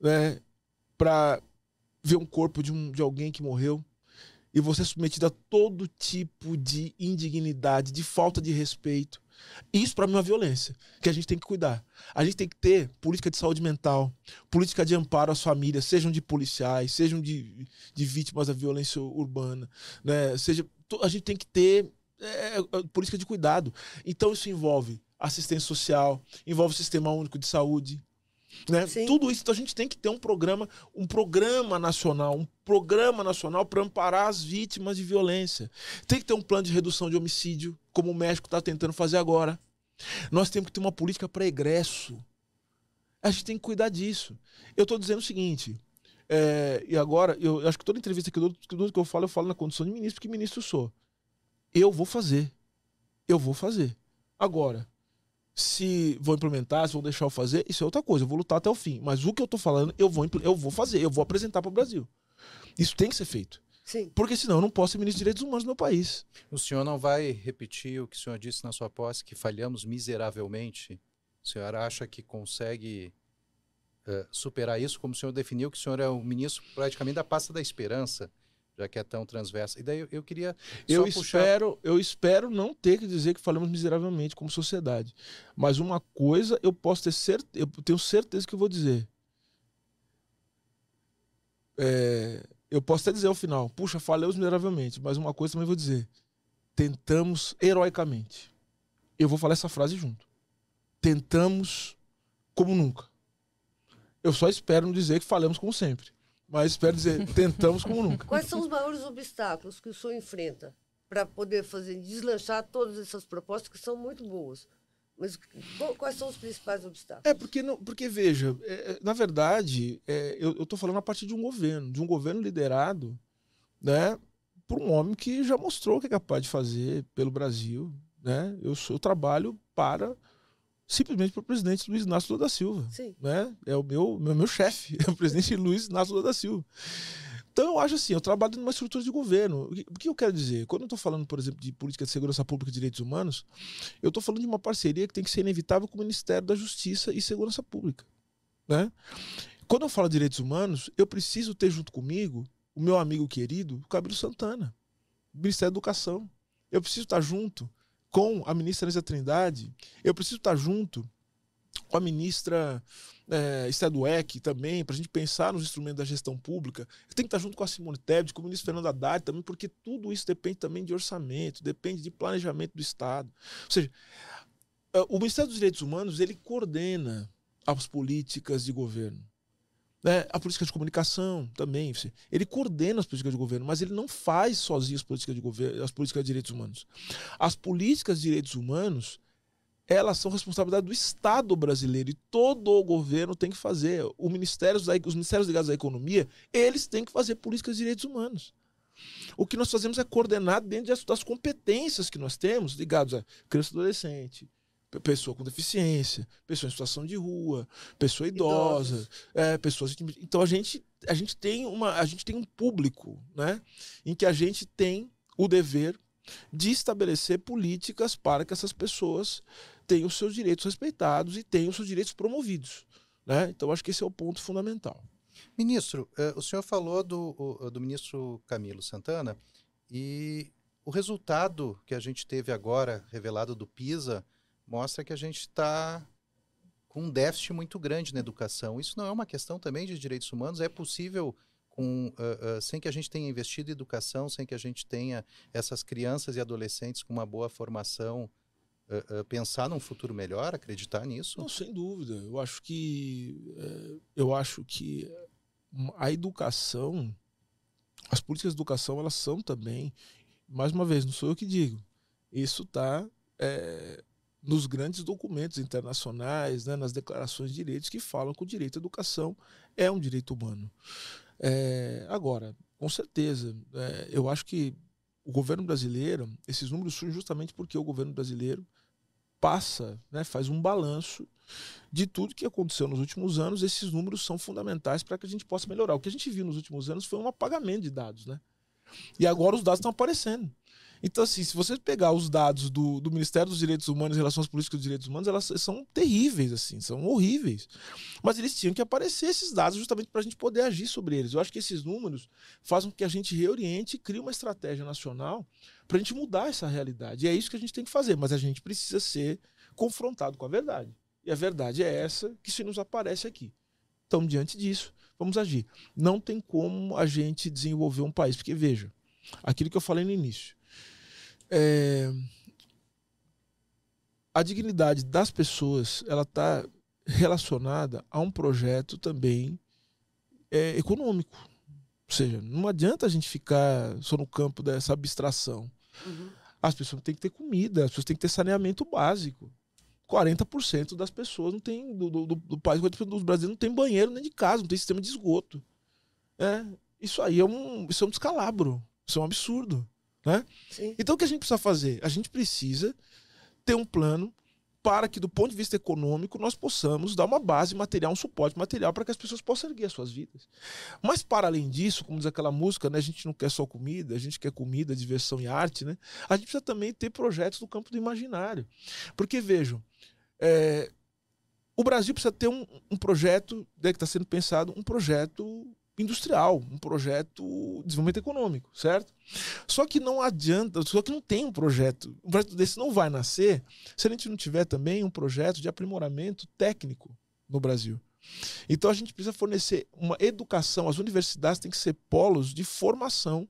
né, para ver um corpo de, um, de alguém que morreu e você é submetido a todo tipo de indignidade, de falta de respeito. Isso para mim é uma violência que a gente tem que cuidar. A gente tem que ter política de saúde mental, política de amparo às famílias, sejam de policiais, sejam de, de vítimas da violência urbana, né? Seja a gente tem que ter é, é, política de cuidado. Então isso envolve assistência social, envolve o sistema único de saúde, né? Tudo isso, então a gente tem que ter um programa, um programa nacional, um programa nacional para amparar as vítimas de violência. Tem que ter um plano de redução de homicídio, como o México está tentando fazer agora. Nós temos que ter uma política para egresso. A gente tem que cuidar disso. Eu estou dizendo o seguinte, é, e agora, eu acho que toda entrevista que eu, que eu falo, eu falo na condição de ministro, porque ministro sou. Eu vou fazer. Eu vou fazer. Agora, se vou implementar, se vou deixar eu fazer, isso é outra coisa. Eu vou lutar até o fim. Mas o que eu tô falando, eu vou, eu vou fazer, eu vou apresentar para o Brasil. Isso tem que ser feito. Sim. Porque senão eu não posso ser ministro de Direitos Humanos no meu país. O senhor não vai repetir o que o senhor disse na sua posse, que falhamos miseravelmente? O senhor acha que consegue uh, superar isso, como o senhor definiu, que o senhor é o ministro praticamente da pasta da esperança? Já que é tão transversa. E daí eu, eu queria eu puxar... espero eu espero não ter que dizer que falamos miseravelmente como sociedade, mas uma coisa eu posso ter certeza, eu tenho certeza que eu vou dizer. É, eu posso até dizer ao final, puxa, falamos miseravelmente, mas uma coisa também vou dizer, tentamos heroicamente. Eu vou falar essa frase junto. Tentamos como nunca. Eu só espero não dizer que falamos como sempre. Mas espero dizer, tentamos como nunca. Quais são os maiores obstáculos que o senhor enfrenta para poder fazer deslanchar todas essas propostas que são muito boas? Mas quais são os principais obstáculos? É porque, não, porque veja, é, é na verdade, é, eu estou falando a partir de um governo, de um governo liderado né, por um homem que já mostrou o que é capaz de fazer pelo Brasil. Né? Eu, sou, eu trabalho para simplesmente para o presidente Luiz Inácio Lula da Silva. Sim. Né? É o meu, meu, meu chefe, é o presidente Luiz Inácio Lula da Silva. Então eu acho assim, eu trabalho numa estrutura de governo. O que eu quero dizer? Quando eu estou falando, por exemplo, de política de segurança pública e direitos humanos, eu estou falando de uma parceria que tem que ser inevitável com o Ministério da Justiça e Segurança Pública. Né? quando eu falo de direitos humanos, eu preciso ter junto comigo o meu amigo querido, o Santana, Ministério da Educação. Eu preciso estar junto com a ministra Elisa Trindade, eu preciso estar junto com a ministra é, também, para a gente pensar nos instrumentos da gestão pública. Eu tenho que estar junto com a Simone Tebet, com o ministro Fernando Haddad também, porque tudo isso depende também de orçamento, depende de planejamento do Estado. Ou seja, é, o Ministério dos Direitos Humanos ele coordena as políticas de governo. Né? A política de comunicação também. Ele coordena as políticas de governo, mas ele não faz sozinho as políticas de governo, as políticas de direitos humanos. As políticas de direitos humanos elas são responsabilidade do Estado brasileiro e todo o governo tem que fazer. O Ministério, os ministérios ligados à economia, eles têm que fazer políticas de direitos humanos. O que nós fazemos é coordenar dentro das competências que nós temos ligados a criança adolescente, pessoa com deficiência, pessoa em situação de rua, pessoa idosa, é, pessoas. Então a gente, a gente tem uma, a gente tem um público, né, em que a gente tem o dever de estabelecer políticas para que essas pessoas tenham os seus direitos respeitados e tenham os seus direitos promovidos. Né? Então, acho que esse é o ponto fundamental. Ministro, uh, o senhor falou do, do ministro Camilo Santana e o resultado que a gente teve agora, revelado do PISA, mostra que a gente está com um déficit muito grande na educação. Isso não é uma questão também de direitos humanos? É possível, com, uh, uh, sem que a gente tenha investido em educação, sem que a gente tenha essas crianças e adolescentes com uma boa formação, uh, pensar num futuro melhor, acreditar nisso? Não, sem dúvida. Eu acho que eh, eu acho que a educação, as políticas de educação, elas são também, mais uma vez, não sou eu que digo. Isso está é, eh, nos grandes documentos internacionais, né, nas declarações de direitos que falam que o direito à educação é um direito humano. É, agora, com certeza, é, eu acho que o governo brasileiro, esses números surgem justamente porque o governo brasileiro passa, né, faz um balanço de tudo que aconteceu nos últimos anos. Esses números são fundamentais para que a gente possa melhorar. O que a gente viu nos últimos anos foi um apagamento de dados, né? E agora os dados estão aparecendo. Então, assim, se você pegar os dados do, do Ministério dos Direitos Humanos às políticas dos direitos humanos, elas são terríveis, assim, são horríveis. Mas eles tinham que aparecer esses dados justamente para a gente poder agir sobre eles. Eu acho que esses números fazem com que a gente reoriente e crie uma estratégia nacional para a gente mudar essa realidade. E é isso que a gente tem que fazer, mas a gente precisa ser confrontado com a verdade. E a verdade é essa que se nos aparece aqui. Então, diante disso, vamos agir. Não tem como a gente desenvolver um país, porque veja, aquilo que eu falei no início. É... A dignidade das pessoas ela está relacionada a um projeto também é, econômico. Ou seja, não adianta a gente ficar só no campo dessa abstração. Uhum. As pessoas têm que ter comida, as pessoas têm que ter saneamento básico. 40% das pessoas não tem, do, do, do país, 40% dos brasileiros não tem banheiro nem de casa, não tem sistema de esgoto. É, isso aí é um, isso é um descalabro, isso é um absurdo. Né? Então o que a gente precisa fazer? A gente precisa ter um plano para que, do ponto de vista econômico, nós possamos dar uma base material, um suporte material para que as pessoas possam erguer as suas vidas. Mas, para além disso, como diz aquela música, né, a gente não quer só comida, a gente quer comida, diversão e arte, né? a gente precisa também ter projetos no campo do imaginário. Porque, vejam, é, o Brasil precisa ter um, um projeto, né, que está sendo pensado, um projeto industrial, um projeto de desenvolvimento econômico, certo? Só que não adianta, só que não tem um projeto. Um projeto desse não vai nascer se a gente não tiver também um projeto de aprimoramento técnico no Brasil. Então a gente precisa fornecer uma educação, as universidades têm que ser polos de formação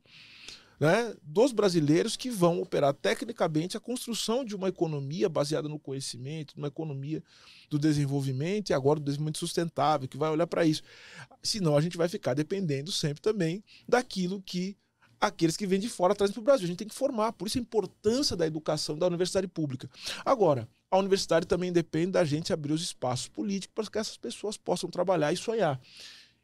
né, dos brasileiros que vão operar tecnicamente a construção de uma economia baseada no conhecimento, uma economia do desenvolvimento e agora do desenvolvimento sustentável, que vai olhar para isso. Senão a gente vai ficar dependendo sempre também daquilo que aqueles que vêm de fora trazem para o Brasil. A gente tem que formar, por isso a importância da educação da universidade pública. Agora, a universidade também depende da gente abrir os espaços políticos para que essas pessoas possam trabalhar e sonhar.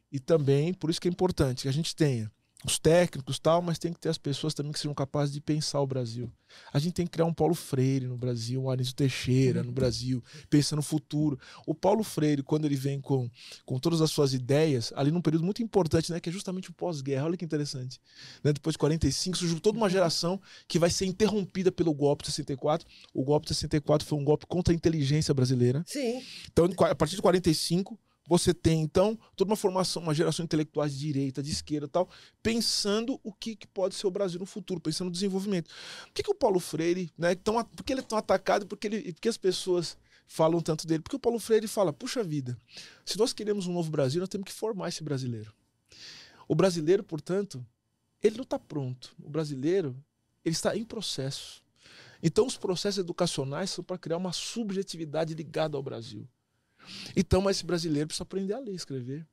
E também, por isso que é importante que a gente tenha os técnicos tal, mas tem que ter as pessoas também que sejam capazes de pensar o Brasil. A gente tem que criar um Paulo Freire no Brasil, um Anísio Teixeira no Brasil, pensando no futuro. O Paulo Freire, quando ele vem com, com todas as suas ideias, ali num período muito importante, né, que é justamente o pós-guerra, olha que interessante. Né, depois de 45, surgiu toda uma geração que vai ser interrompida pelo golpe de 64. O golpe de 64 foi um golpe contra a inteligência brasileira. Sim. Então, a partir de 45, Você tem, então, toda uma formação, uma geração intelectual de direita, de esquerda tal, pensando o que, que pode ser o Brasil no futuro, pensando no desenvolvimento. Por que, que o Paulo Freire, né? Tão, por que ele é tão atacado? Porque, ele, porque as pessoas falam tanto dele? Porque o Paulo Freire fala: puxa vida, se nós queremos um novo Brasil, nós temos que formar esse brasileiro. O brasileiro, portanto, ele não está pronto. O brasileiro, ele está em processo. Então, os processos educacionais são para criar uma subjetividade ligada ao Brasil. Então, esse brasileiro precisa aprender a ler e escrever.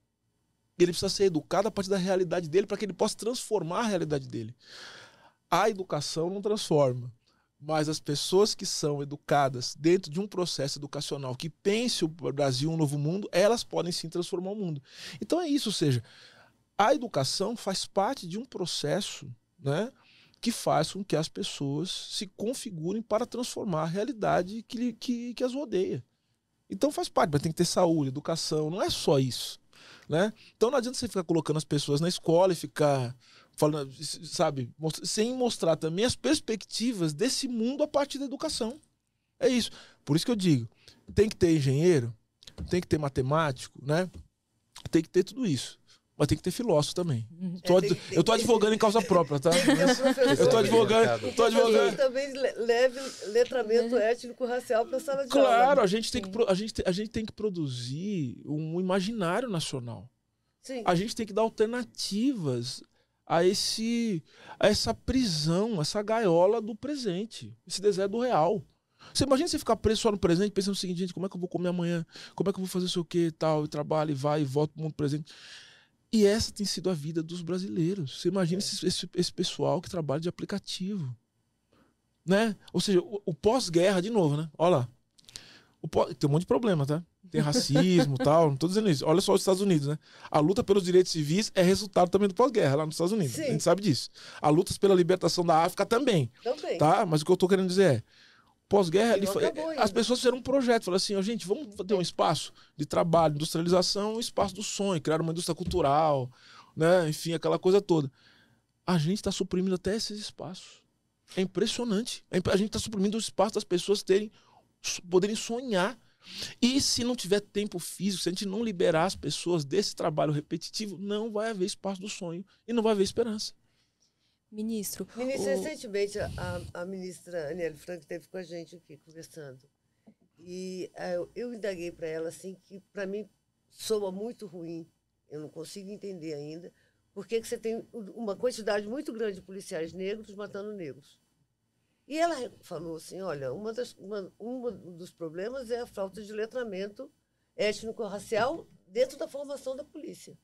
Ele precisa ser educado a partir da realidade dele para que ele possa transformar a realidade dele. A educação não transforma, mas as pessoas que são educadas dentro de um processo educacional que pense o Brasil um novo mundo, elas podem sim transformar o mundo. Então é isso, ou seja, a educação faz parte de um processo, né? que faz com que as pessoas se configurem para transformar a realidade que, que, que as rodeia. Então faz parte, mas tem que ter saúde, educação, não é só isso. Né? Então não adianta você ficar colocando as pessoas na escola e ficar falando, sabe, sem mostrar também as perspectivas desse mundo a partir da educação. É isso. Por isso que eu digo, tem que ter engenheiro, tem que ter matemático, né? Tem que ter tudo isso mas tem que ter filósofo também. Uhum. Tô, é, tem, eu tô advogando em causa própria, tá? eu tô advogando. Tô advogando. também leve letramento étnico racial para a sala de claro, aula. Claro, a gente tem que a gente, a gente tem que produzir um imaginário nacional. Sim. A gente tem que dar alternativas a esse a essa prisão, essa gaiola do presente, esse deserto do real. Você imagina você ficar preso só no presente, pensando o seguinte, gente, como é que eu vou comer amanhã? Como é que eu vou fazer isso o que tal? E trabalho, e vai, e volta pro mundo presente. E essa tem sido a vida dos brasileiros. Você imagina é. esse, esse, esse, pessoal que trabalha de aplicativo. Né? Ou seja, o, o pós-guerra, de novo, né? Olha lá. O pós, tem um monte de problema, tá? Tem racismo tal, não tô dizendo isso. Olha só os Estados Unidos, né? A luta pelos direitos civis é resultado também do pós-guerra lá nos Estados Unidos. Sim. A gente sabe disso. A luta pela libertação da África também. Também. Tá? Mas o que eu tô querendo dizer é, Pós-guerra, as pessoas fizeram um projeto, falaram assim, oh, gente, vamos ter um espaço de trabalho, industrialização, um espaço do sonho, criar uma indústria cultural, né? enfim, aquela coisa toda. A gente está suprimindo até esses espaços. É impressionante. É a gente está suprimindo o espaço das pessoas terem, poderem sonhar. E se não tiver tempo físico, se a gente não liberar as pessoas desse trabalho repetitivo, não vai haver espaço do sonho e não vai haver esperança. Ministro. Ministro, o... recentemente a, a ministra Aniele Franco esteve com a gente aqui conversando. E uh, eu indaguei para ela assim que para mim soa muito ruim. Eu não consigo entender ainda por que você tem uma quantidade muito grande de policiais negros matando negros. E ela falou assim, olha, uma das, uma, um dos problemas é a falta de letramento étnico-racial dentro da formação da polícia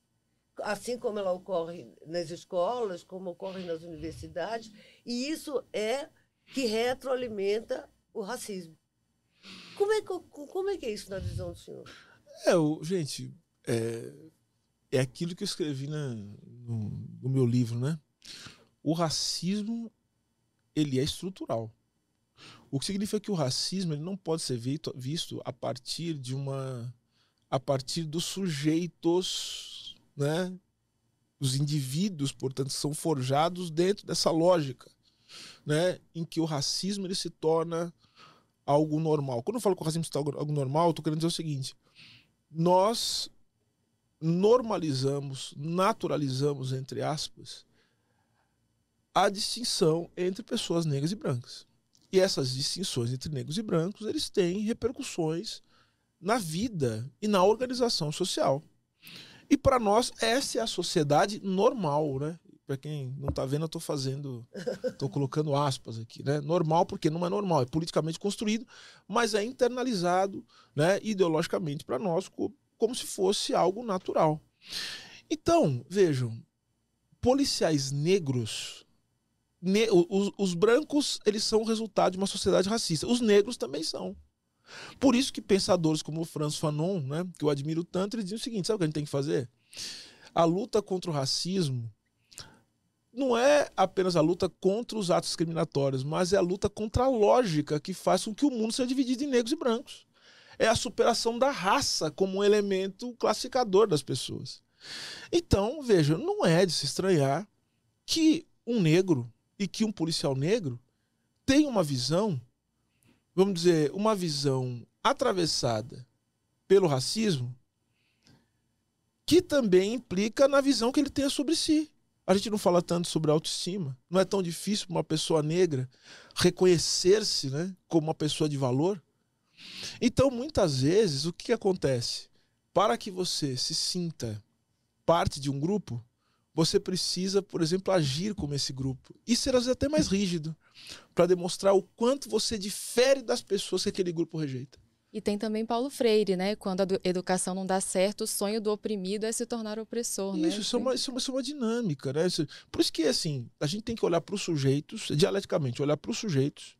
assim como ela ocorre nas escolas, como ocorre nas universidades, e isso é que retroalimenta o racismo. Como é que, como é, que é isso na visão do senhor? É, o, gente, é, é aquilo que eu escrevi na, no, no meu livro, né? O racismo, ele é estrutural. O que significa que o racismo ele não pode ser visto, visto a partir de uma a partir dos sujeitos né? Os indivíduos, portanto, são forjados dentro dessa lógica, né? Em que o racismo ele se torna algo normal. Quando eu falo que o racismo se torna algo normal, estou querendo dizer o seguinte: nós normalizamos, naturalizamos, entre aspas, a distinção entre pessoas negras e brancas. E essas distinções entre negros e brancos, eles têm repercussões na vida e na organização social. E para nós, essa é a sociedade normal, né? Para quem não está vendo, eu estou fazendo, estou colocando aspas aqui, né? Normal porque não é normal, é politicamente construído, mas é internalizado, né? Ideologicamente para nós como se fosse algo natural. Então, vejam, policiais negros, ne os, os brancos, eles são o resultado de uma sociedade racista. Os negros também são. Por isso que pensadores como o Franz Fanon, né, que eu admiro tanto, eles dizem o seguinte: sabe o que a gente tem que fazer? A luta contra o racismo não é apenas a luta contra os atos discriminatórios, mas é a luta contra a lógica que faz com que o mundo seja dividido em negros e brancos. É a superação da raça como um elemento classificador das pessoas. Então, veja, não é de se estranhar que um negro e que um policial negro tenham uma visão vamos dizer, uma visão atravessada pelo racismo que também implica na visão que ele tenha sobre si. A gente não fala tanto sobre autoestima. Não é tão difícil para uma pessoa negra reconhecer-se né, como uma pessoa de valor. Então, muitas vezes, o que acontece? Para que você se sinta parte de um grupo, você precisa, por exemplo, agir como esse grupo. E ser às vezes até mais rígido, para demonstrar o quanto você difere das pessoas que aquele grupo rejeita. E tem também Paulo Freire, né? Quando a educação não dá certo, o sonho do oprimido é se tornar opressor, isso, né? Isso, é uma, isso, é uma, isso é uma dinâmica, né? Por isso que, assim, a gente tem que olhar para os sujeitos, dialeticamente, olhar para os sujeitos,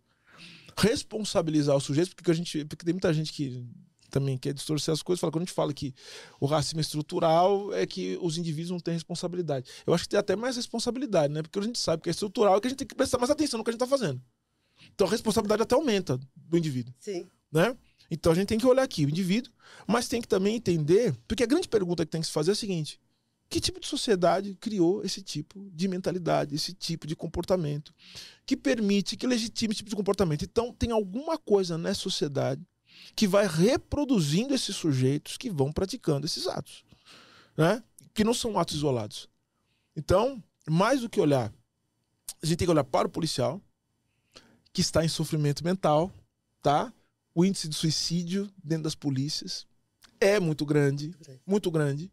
responsabilizar os sujeitos, porque a gente, porque tem muita gente que também quer distorcer as coisas, fala, quando a gente fala que o racismo é estrutural, é que os indivíduos não têm responsabilidade. Eu acho que tem até mais responsabilidade, né? Porque a gente sabe que é estrutural e que a gente tem que prestar mais atenção no que a gente está fazendo. Então a responsabilidade até aumenta do indivíduo. Sim. Né? Então a gente tem que olhar aqui o indivíduo, mas tem que também entender, porque a grande pergunta que tem que se fazer é a seguinte: que tipo de sociedade criou esse tipo de mentalidade, esse tipo de comportamento, que permite, que legitima esse tipo de comportamento? Então tem alguma coisa nessa sociedade que vai reproduzindo esses sujeitos que vão praticando esses atos, né? que não são atos isolados. Então, mais do que olhar, a gente tem que olhar para o policial, que está em sofrimento mental, tá? O índice de suicídio dentro das polícias é muito grande, muito grande.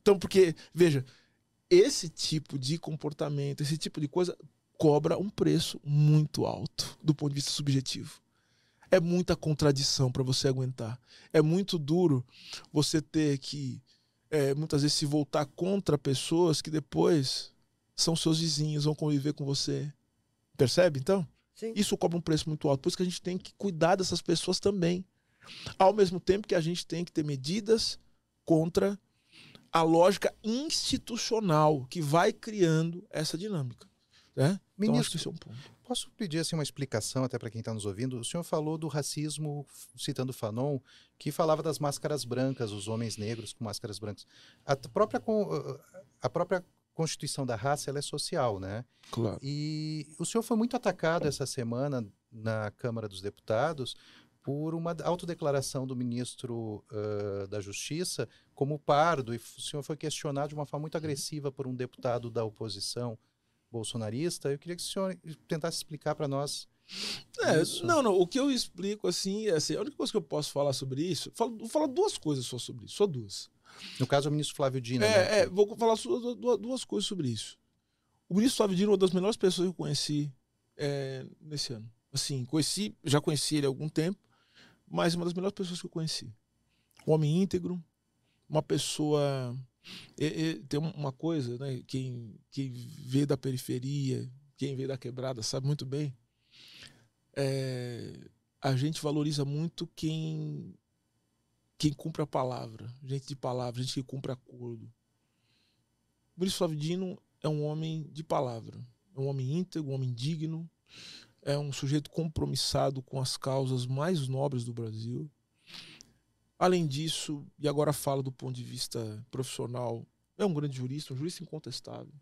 Então, porque, veja, esse tipo de comportamento, esse tipo de coisa cobra um preço muito alto do ponto de vista subjetivo é muita contradição para você aguentar. É muito duro você ter que, é, muitas vezes, se voltar contra pessoas que depois são seus vizinhos, vão conviver com você. Percebe, então? Sim. Isso cobra um preço muito alto. Por isso que a gente tem que cuidar dessas pessoas também. Ao mesmo tempo que a gente tem que ter medidas contra a lógica institucional que vai criando essa dinâmica. Né? Ministro, então, acho que esse é um ponto. Posso pedir assim, uma explicação até para quem está nos ouvindo? O senhor falou do racismo, citando Fanon, que falava das máscaras brancas, os homens negros com máscaras brancas. A própria, a própria constituição da raça ela é social, né? Claro. E o senhor foi muito atacado essa semana na Câmara dos Deputados por uma autodeclaração do ministro uh, da Justiça como pardo, e o senhor foi questionado de uma forma muito agressiva por um deputado da oposição bolsonarista. Eu queria que o senhor tentasse explicar para nós. É, não, não. O que eu explico assim é assim, a única coisa que eu posso falar sobre isso, falo, vou falar duas coisas só sobre isso, só duas. No caso, o ministro Flávio Dino. É, né? é vou falar duas coisas sobre isso. O ministro Flávio Dino é uma das melhores pessoas que eu conheci é, nesse ano. Assim, conheci, já conheci ele há algum tempo, mas é uma das melhores pessoas que eu conheci. Um homem íntegro, uma pessoa e, e, tem uma coisa, né? Quem, quem vê da periferia, quem vê da quebrada, sabe muito bem. É, a gente valoriza muito quem quem cumpre a palavra, gente de palavra, gente que cumpre acordo. O ministro Flávio Dino é um homem de palavra, é um homem íntegro, um homem digno, é um sujeito compromissado com as causas mais nobres do Brasil. Além disso, e agora falo do ponto de vista profissional, é um grande jurista, um jurista incontestável.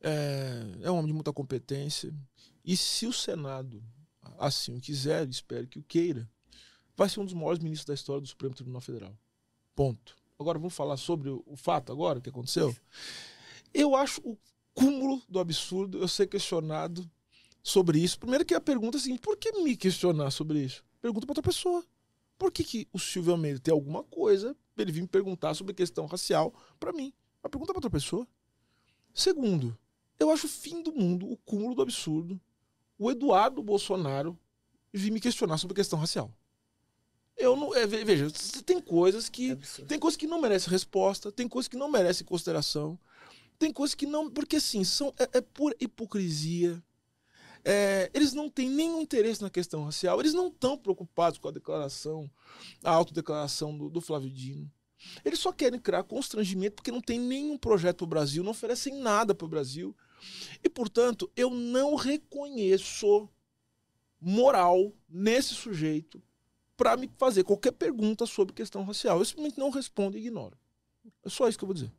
É, é um homem de muita competência. E se o Senado assim o quiser, espero que o queira, vai ser um dos maiores ministros da história do Supremo Tribunal Federal. Ponto. Agora vamos falar sobre o, fato agora, que aconteceu? Eu acho o cúmulo do absurdo eu ser questionado sobre isso. Primeiro que a pergunta é a seguinte, por que me questionar sobre isso? Pergunta para outra pessoa. Por que, que o Silvio Almeida tem alguma coisa para ele vir me perguntar sobre questão racial para mim? Uma pergunta para outra pessoa. Segundo, eu acho o fim do mundo, o cúmulo do absurdo, o Eduardo Bolsonaro vir me questionar sobre questão racial. Eu não. É, veja, tem coisas que. É tem coisas que não merecem resposta, tem coisas que não merecem consideração, tem coisas que não. Porque assim, são, é, é pura hipocrisia, é, eles não têm nenhum interesse na questão racial, eles não estão preocupados com a declaração, a autodeclaração do, do Flávio Dino. Eles só querem criar constrangimento porque não tem nenhum projeto para o Brasil, não oferecem nada para o Brasil. E, portanto, eu não reconheço moral nesse sujeito para me fazer qualquer pergunta sobre questão racial. Eu simplesmente não respondo e ignoro. É só isso que eu vou dizer.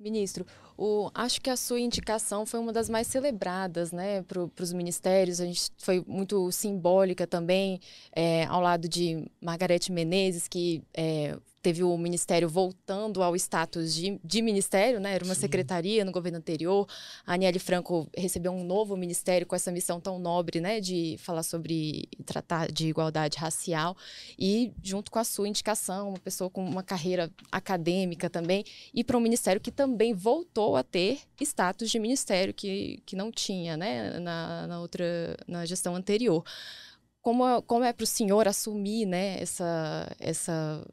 Ministro, O, acho que a sua indicação foi uma das mais celebradas né, para os ministérios. A gente foi muito simbólica também, é, ao lado de Margarete Menezes, que é, teve o ministério voltando ao status de, de ministério, né? Era uma Sim. secretaria no governo anterior. A Aniele Franco recebeu um novo ministério com essa missão tão nobre, né? De falar sobre tratar de igualdade racial e junto com a sua indicação, uma pessoa com uma carreira acadêmica também e para um ministério que também voltou a ter status de ministério que, que não tinha, né? Na, na outra na gestão anterior. Como, como é para o senhor assumir né, essa, essa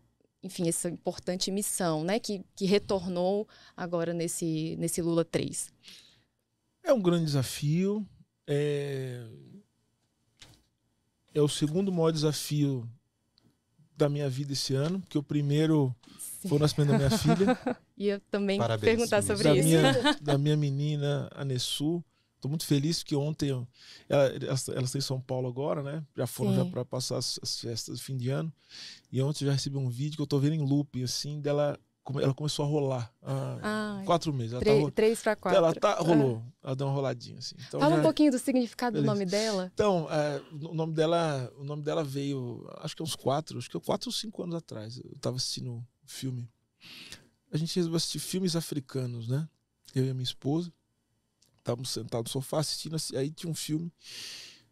enfim, essa importante missão, né, que, que retornou agora nesse, nesse Lula 3? É um grande desafio. É, é o segundo maior desafio da minha vida esse ano, porque o primeiro Sim. foi o nascimento da minha filha. e eu também Parabéns, perguntar sobre da isso. Minha, da minha menina, a Nessu. Estou muito feliz que ontem ela, elas, elas estão em São Paulo agora, né? Já foram já para passar as, as, festas de fim de ano. E ontem eu já recebi um vídeo que eu estou vendo em looping, assim, dela. Ela começou a rolar. Ah, quatro meses. Ela três, tá, três para quatro. Ela tá, rolou. Ah. Ela deu uma roladinha, assim. Então, Fala já, um pouquinho do significado beleza. do nome dela. Então, é, o nome dela, o nome dela veio, acho que uns quatro, acho que quatro ou cinco anos atrás. Eu estava assistindo um filme. A gente resolveu assistir filmes africanos, né? Eu e a minha esposa. Estávamos sentados no sofá assistindo, aí tinha um filme,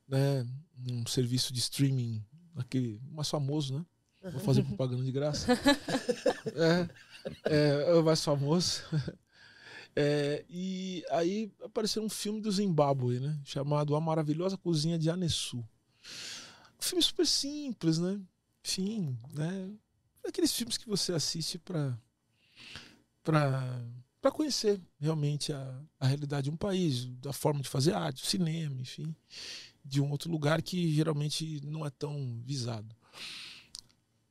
né, um serviço de streaming, aquele mais famoso, né? Vou fazer propaganda de graça. é, é, é o mais famoso. É, e aí apareceu um filme do Zimbábue, né? Chamado A Maravilhosa Cozinha de Anessu. Um filme super simples, né? Enfim, né? Aqueles filmes que você assiste para para para conhecer realmente a, a realidade de um país, da forma de fazer arte, cinema, enfim, de um outro lugar que geralmente não é tão visado.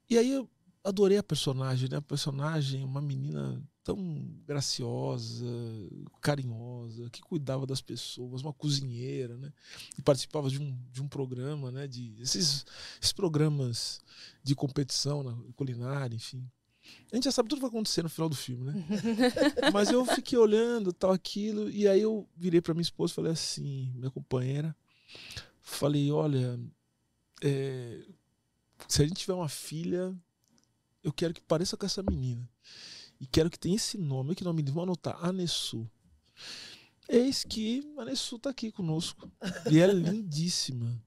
E aí eu adorei a personagem, né? A personagem, uma menina tão graciosa, carinhosa, que cuidava das pessoas, uma cozinheira, né? E participava de um, de um programa, né? De esses, esses programas de competição na culinária, enfim. A gente já sabe tudo que vai acontecer no final do filme, né? Mas eu fiquei olhando, tal, aquilo, e aí eu virei para minha esposa e falei assim, minha companheira, falei, olha, é, se a gente tiver uma filha, eu quero que pareça com essa menina. E quero que tenha esse nome, que nome vamos anotar, Anessu. Eis que a Anessu tá aqui conosco. E é lindíssima.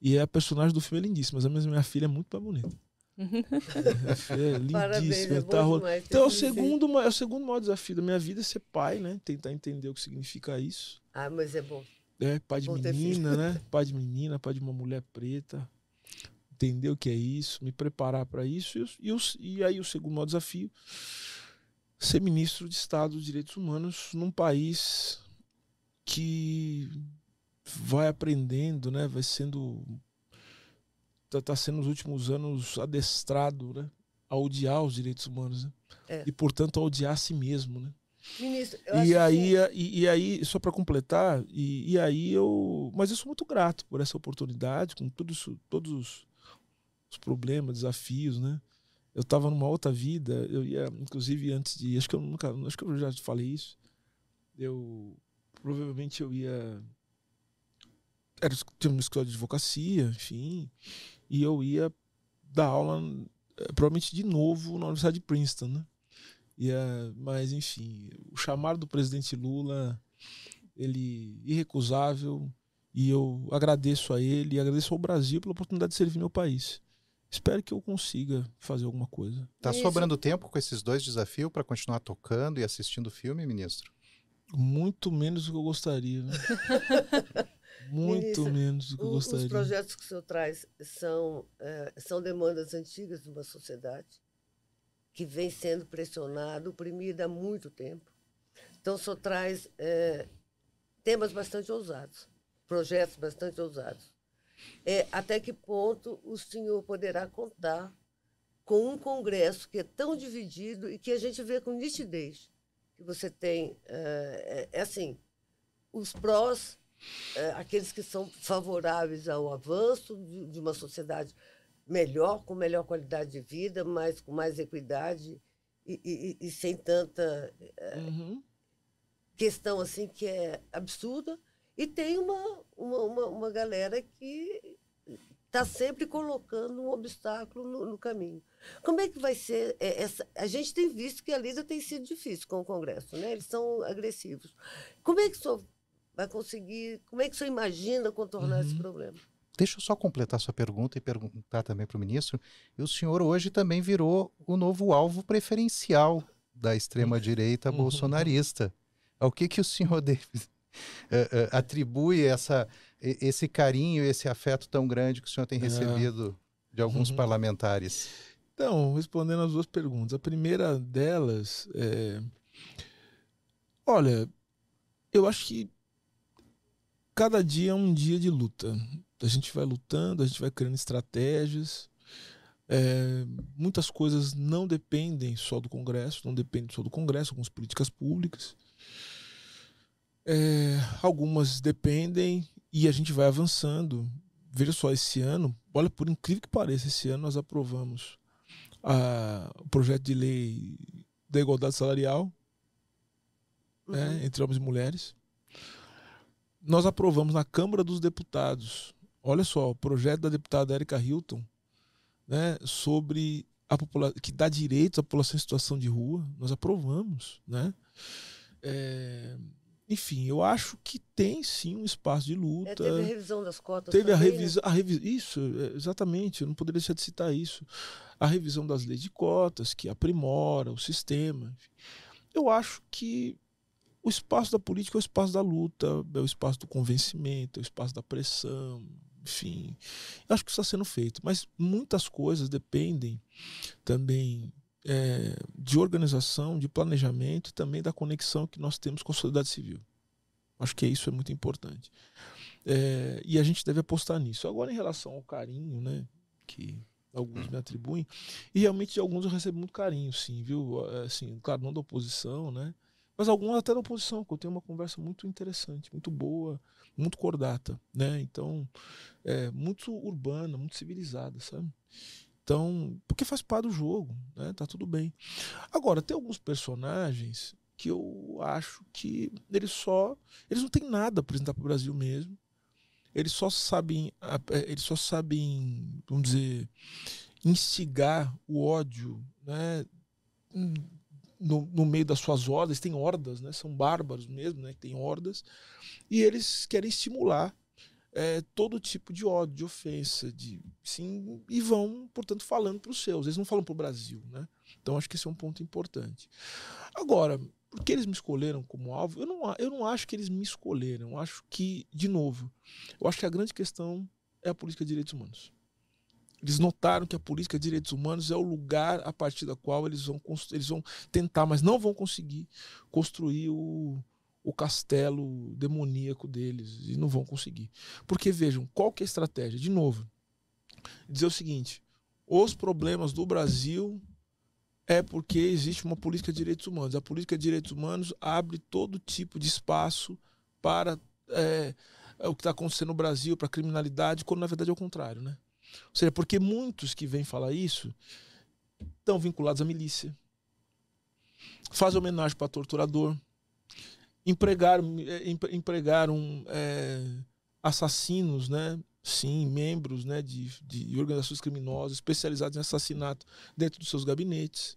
E a personagem do filme é lindíssima, mas a minha filha é muito mais bonita. É, lindíssimo. Parabéns, é tá então é o, segundo, é o segundo maior desafio da minha vida é ser pai, né? Tentar entender o que significa isso. Ah, mas é bom. É, pai de bom menina, né? Pai de menina, pai de uma mulher preta. Entender o que é isso, me preparar para isso. E, e, e aí o segundo maior desafio ser ministro de Estado dos Direitos Humanos num país que vai aprendendo, né? Vai sendo está tá sendo nos últimos anos adestrado né, a odiar os direitos humanos né? é. e portanto a odiar a si mesmo né Ministro, e aí que... e, e, aí só para completar e, e, aí eu mas eu sou muito grato por essa oportunidade com tudo isso, todos os, os problemas desafios né eu estava numa outra vida eu ia inclusive antes de acho que eu nunca acho que eu já te falei isso eu provavelmente eu ia era tinha uma escola de advocacia enfim e eu ia dar aula eh, provavelmente de novo na Universidade de Princeton, né? E, uh, mas enfim, o chamado do presidente Lula, ele irrecusável e eu agradeço a ele e agradeço ao Brasil pela oportunidade de servir meu país. Espero que eu consiga fazer alguma coisa. Tá sobrando tempo com esses dois desafios para continuar tocando e assistindo o filme, ministro? Muito menos do que eu gostaria. Né? Muito Ministra, menos do que eu gostaria. Os projetos que o senhor traz são, é, são demandas antigas de uma sociedade que vem sendo pressionada, oprimida há muito tempo. Então, o senhor traz é, temas bastante ousados, projetos bastante ousados. É, até que ponto o senhor poderá contar com um Congresso que é tão dividido e que a gente vê com nitidez que você tem, é, é, é assim, os prós é, aqueles que são favoráveis ao avanço de, de, uma sociedade melhor, com melhor qualidade de vida, mas com mais equidade e, e, e sem tanta. É, uhum. questão assim que é absurda, e tem uma, uma, uma, uma galera que está sempre colocando um obstáculo no, no, caminho. Como é que vai ser é, essa? A gente tem visto que a lida tem sido difícil com o Congresso, né? Eles são agressivos. Como é que o senhor vai conseguir? Como é que o senhor imagina contornar uhum. esse problema? Deixa eu só completar sua pergunta e perguntar também para o ministro. E o senhor hoje também virou o novo alvo preferencial da extrema-direita uhum. bolsonarista. Ao que, que o senhor deve, uh, uh, atribui essa, esse carinho, esse afeto tão grande que o senhor tem é. recebido é. de alguns uhum. parlamentares? Então, respondendo as duas perguntas. A primeira delas é. Olha, eu acho que cada dia é um dia de luta. A gente vai lutando, a gente vai criando estratégias. É, muitas coisas não dependem só do Congresso, não dependem só do Congresso, algumas políticas públicas. É, algumas dependem e a gente vai avançando. Veja só, esse ano, olha, por incrível que pareça, esse ano nós aprovamos a, o projeto de lei da igualdade salarial né, uhum. né, entre homens e mulheres nós aprovamos na Câmara dos Deputados, olha só, o projeto da deputada Erika Hilton, né, sobre a população que dá direitos à população em situação de rua, nós aprovamos, né? É, enfim, eu acho que tem sim um espaço de luta. É, teve a revisão das cotas. Teve também, a revisão, né? a revi isso, é, exatamente. Eu não poderia deixar de citar isso. A revisão das leis de cotas que aprimora o sistema. Enfim. Eu acho que o espaço da política é o espaço da luta, é o espaço do convencimento, é o espaço da pressão, enfim. Eu acho que isso está sendo feito. Mas muitas coisas dependem também é, de organização, de planejamento e também da conexão que nós temos com a sociedade civil. Acho que isso é muito importante. É, e a gente deve apostar nisso. Agora, em relação ao carinho, né, que alguns me atribuem, e realmente de alguns eu recebo muito carinho, sim, viu? Assim, claro, não da oposição, né? Mas alguns até da oposição, que eu tenho uma conversa muito interessante, muito boa, muito cordata, né? Então, é muito urbana, muito civilizada, sabe? Então, porque faz parte do jogo, né? Tá tudo bem. Agora, tem alguns personagens que eu acho que eles só, eles não têm nada a apresentar para o Brasil mesmo. Eles só sabem, é, eles só sabem, vamos dizer, instigar o ódio, né? No, no, meio das suas hordas, tem hordas, né? São bárbaros mesmo, né? Tem hordas. E eles querem estimular é, todo tipo de ódio, de ofensa, de sim, e vão, portanto, falando para os seus. Eles não falam para o Brasil, né? Então acho que esse é um ponto importante. Agora, por que eles me escolheram como alvo? Eu não, eu não acho que eles me escolheram. Eu acho que, de novo, eu acho que a grande questão é a política de direitos humanos. Eles notaram que a política de direitos humanos é o lugar a partir da qual eles vão, eles vão tentar, mas não vão conseguir construir o, o castelo demoníaco deles. E não vão conseguir. Porque vejam, qual que é a estratégia? De novo, dizer o seguinte: os problemas do Brasil é porque existe uma política de direitos humanos. A política de direitos humanos abre todo tipo de espaço para é, o que está acontecendo no Brasil, para a criminalidade, quando na verdade é o contrário, né? Ou seja, porque muitos que vêm falar isso estão vinculados à milícia, fazem homenagem para torturador, empregaram, é, empregaram é, assassinos, né? Sim, membros né, de, de organizações criminosas especializadas em assassinato dentro dos seus gabinetes.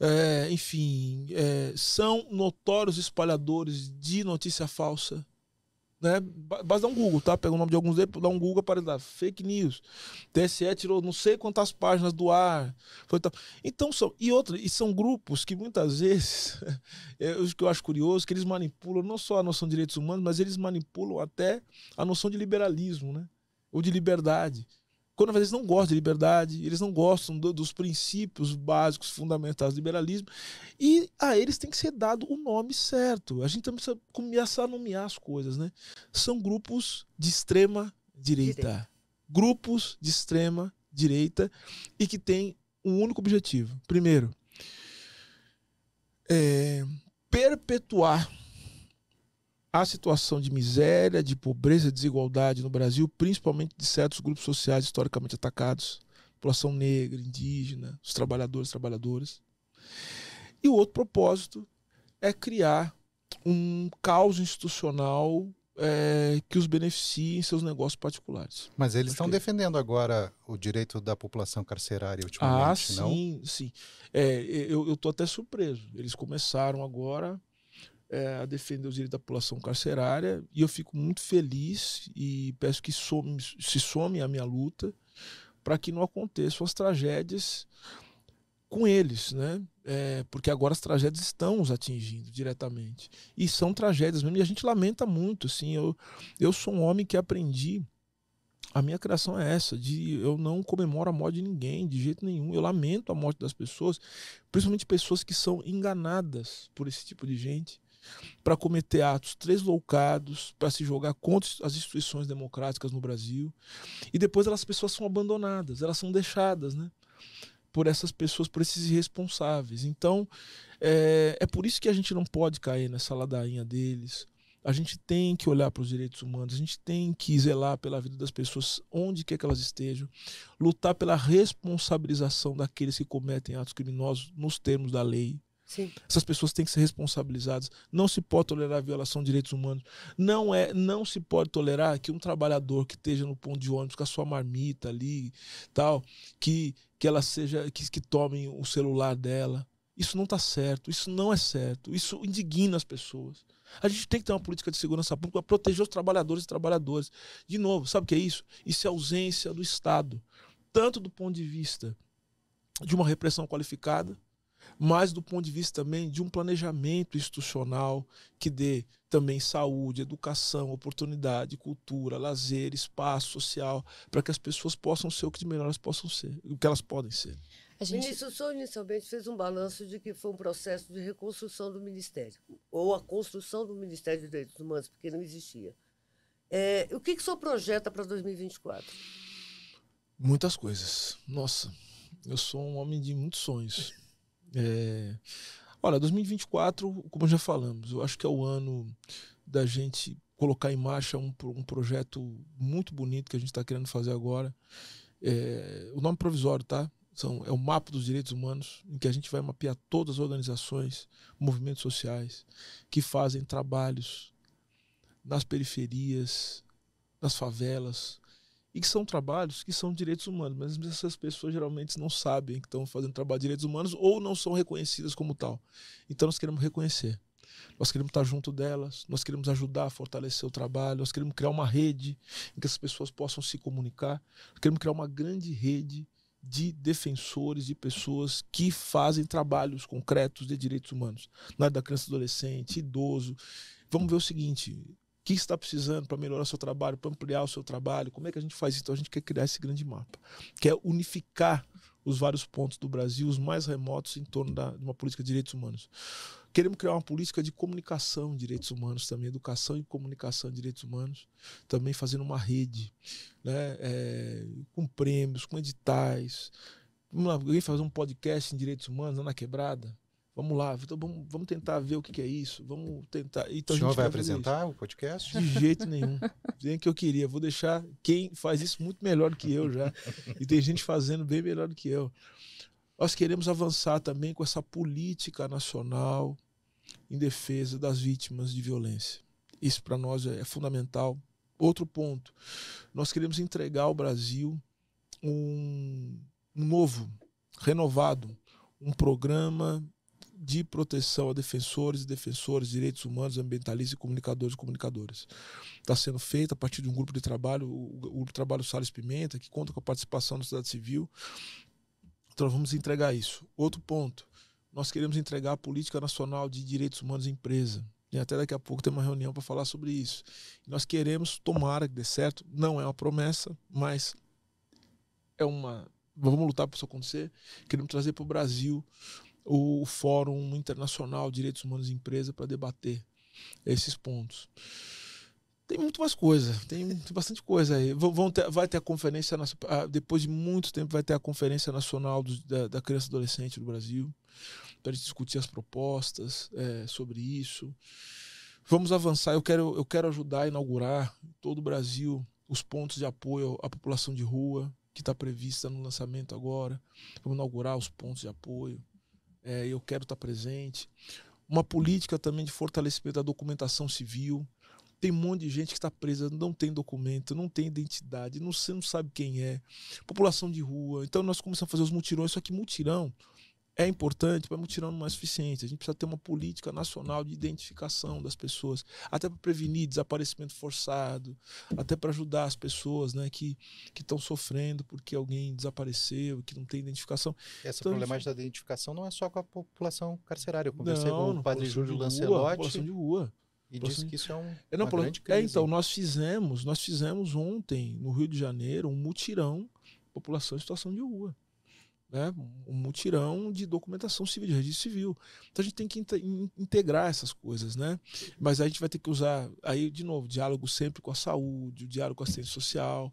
É, enfim, é, são notórios espalhadores de notícia falsa né? Basta dar um Google, tá? Pega o nome de alguns deles, dá um Google para dar fake news. TSE tirou não sei quantas páginas do ar. Foi tal. Então são. E outra, e são grupos que muitas vezes, é, que eu acho curioso, que eles manipulam não só a noção de direitos humanos, mas eles manipulam até a noção de liberalismo, né? Ou de liberdade quando vezes não gostam de liberdade, eles não gostam do, dos princípios básicos, fundamentais do liberalismo, e a eles tem que ser dado o nome certo. A gente também precisa começar a nomear as coisas, né? São grupos de extrema direita. direita. Grupos de extrema direita e que têm um único objetivo. Primeiro, é, perpetuar a situação de miséria, de pobreza, de desigualdade no Brasil, principalmente de certos grupos sociais historicamente atacados, população negra, indígena, os trabalhadores, trabalhadoras. E o outro propósito é criar um caos institucional é, que os beneficie em seus negócios particulares. Mas eles estão que... defendendo agora o direito da população carcerária ultimamente, ah, sim, não? sim. É, eu estou até surpreso. Eles começaram agora é, a defender os direitos da população carcerária. E eu fico muito feliz e peço que some, se some a minha luta para que não aconteçam as tragédias com eles, né? É, porque agora as tragédias estão os atingindo diretamente. E são tragédias mesmo, e a gente lamenta muito, assim, eu, eu sou um homem que aprendi, a minha criação é essa, de eu não comemoro a morte de ninguém, de jeito nenhum, eu lamento a morte das pessoas, principalmente pessoas que são enganadas por esse tipo de gente, para cometer atos tresloucados, para se jogar contra as instituições democráticas no Brasil, e depois elas pessoas são abandonadas, elas são deixadas, né? por essas pessoas, por esses irresponsáveis. Então, é, é por isso que a gente não pode cair nessa ladainha deles. A gente tem que olhar para os direitos humanos, a gente tem que zelar pela vida das pessoas onde quer que elas estejam, lutar pela responsabilização daqueles que cometem atos criminosos nos termos da lei. Sim. Essas pessoas têm que ser responsabilizadas. Não se pode tolerar a violação de direitos humanos. Não é, não se pode tolerar que um trabalhador que esteja no ponto de ônibus com a sua marmita ali, tal, que que ela seja que, que tomem o celular dela. Isso não está certo, isso não é certo, isso indigna as pessoas. A gente tem que ter uma política de segurança pública para proteger os trabalhadores e trabalhadoras. De novo, sabe o que é isso? Isso é ausência do Estado, tanto do ponto de vista de uma repressão qualificada, mas do ponto de vista também de um planejamento institucional que dê também saúde, educação, oportunidade, cultura, lazer, espaço social, para que as pessoas possam ser o que de melhor elas possam ser, o que elas podem ser. A gente... Ministro, o senhor inicialmente fez um balanço de que foi um processo de reconstrução do Ministério, ou a construção do Ministério de Direitos Humanos, porque não existia. É, o que, que o senhor projeta para 2024? Muitas coisas. Nossa, eu sou um homem de muitos sonhos. É... Olha, 2024, como já falamos, eu acho que é o ano da gente colocar em marcha um, um projeto muito bonito que a gente está querendo fazer agora. É... o nome provisório, tá? São, é o mapa dos direitos humanos, em que a gente vai mapear todas as organizações, movimentos sociais que fazem trabalhos nas periferias, nas favelas, e que são trabalhos que são direitos humanos, mas essas pessoas geralmente não sabem que estão fazendo trabalho de direitos humanos ou não são reconhecidas como tal. Então nós queremos reconhecer. Nós queremos estar junto delas, nós queremos ajudar a fortalecer o trabalho, nós queremos criar uma rede em que as pessoas possam se comunicar, nós queremos criar uma grande rede de defensores, de pessoas que fazem trabalhos concretos de direitos humanos, na área da criança e adolescente, idoso. Vamos ver o seguinte: que está precisando para melhorar o seu trabalho, para ampliar o seu trabalho, como é que a gente faz isso? Então a gente quer criar esse grande mapa, quer unificar os vários pontos do Brasil, os mais remotos, em torno da, de uma política de direitos humanos. Queremos criar uma política de comunicação de direitos humanos também, educação e comunicação de direitos humanos, também fazendo uma rede, né, é, com prêmios, com editais. Vamos lá, alguém fazer um podcast em direitos humanos na quebrada, Vamos lá, então vamos, vamos tentar ver o que, que é isso. Vamos tentar. Então, o senhor vai apresentar isso. o podcast? De jeito nenhum. Nem que eu queria. Vou deixar quem faz isso muito melhor do que eu já. E tem gente fazendo bem melhor do que eu. Nós queremos avançar também com essa política nacional em defesa das vítimas de violência. Isso para nós é fundamental. Outro ponto, nós queremos entregar ao Brasil um, um novo, renovado, um programa de proteção a defensores e defensores, direitos humanos, ambientalistas e comunicadores e comunicadoras. Está sendo feito a partir de um grupo de trabalho, o, grupo trabalho Salles Pimenta, que conta com a participação da sociedade civil. Então vamos entregar isso. Outro ponto, nós queremos entregar a Política Nacional de Direitos Humanos em Empresa. E até daqui a pouco tem uma reunião para falar sobre isso. nós queremos, tomara que dê certo, não é uma promessa, mas é uma. Vamos lutar para isso acontecer. Queremos trazer para o Brasil o Fórum Internacional de Direitos Humanos e Empresa para debater esses pontos. Tem muito mais coisa, tem, bastante coisa aí. Vão ter, vai ter a conferência, depois de muito tempo, vai ter a Conferência Nacional do, da, da, Criança e Adolescente do Brasil, para discutir as propostas é, sobre isso. Vamos avançar. Eu quero, eu quero ajudar a inaugurar todo o Brasil os pontos de apoio à população de rua, que está prevista no lançamento agora. Vamos inaugurar os pontos de apoio é, eu quero estar presente. uma política também de fortalecimento da documentação civil. Tem um monte de gente que está presa, não tem documento, não tem identidade, não, não sabe quem é. População de rua. Então nós começamos a fazer os mutirões, só que mutirão é importante, mas mutirão não é suficiente. A gente precisa ter uma política nacional de identificação das pessoas, até para prevenir desaparecimento forçado, até para ajudar as pessoas né, que estão sofrendo porque alguém desapareceu, que não tem identificação. Essa então, problemática da identificação não é só com a população carcerária. Eu conversei não, com o padre Júlio Lancelotti. População de rua. E disse que isso é um é, não, grande crise. É, então, nós fizemos, nós fizemos ontem, no Rio de Janeiro, um mutirão população em situação de rua né, um mutirão de documentação civil, de registro civil. Então a gente tem que integrar essas coisas, né? Mas a gente vai ter que usar, aí de novo, diálogo sempre com a saúde, o diálogo com a assistência social,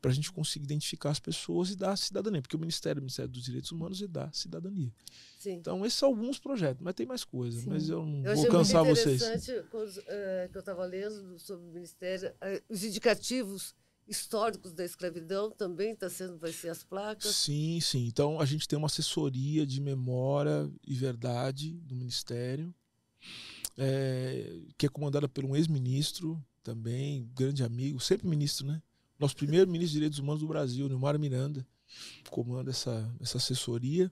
para a gente conseguir identificar as pessoas e dar cidadania, porque o Ministério, o Ministério dos Direitos Humanos e dá cidadania. Sim. Então esses são alguns projetos, mas tem mais coisas, mas eu não eu vou cansar vocês. Interessante uh, que eu estava lendo sobre o Ministério, uh, os indicativos históricos da escravidão também está sendo vai ser as placas? Sim sim. Então a gente tem uma assessoria de memória e verdade do ministério é, que é comandada por um ex-ministro também grande amigo sempre ministro né? Nosso primeiro ministro de direitos humanos do Brasil Nilmar Miranda comanda essa essa assessoria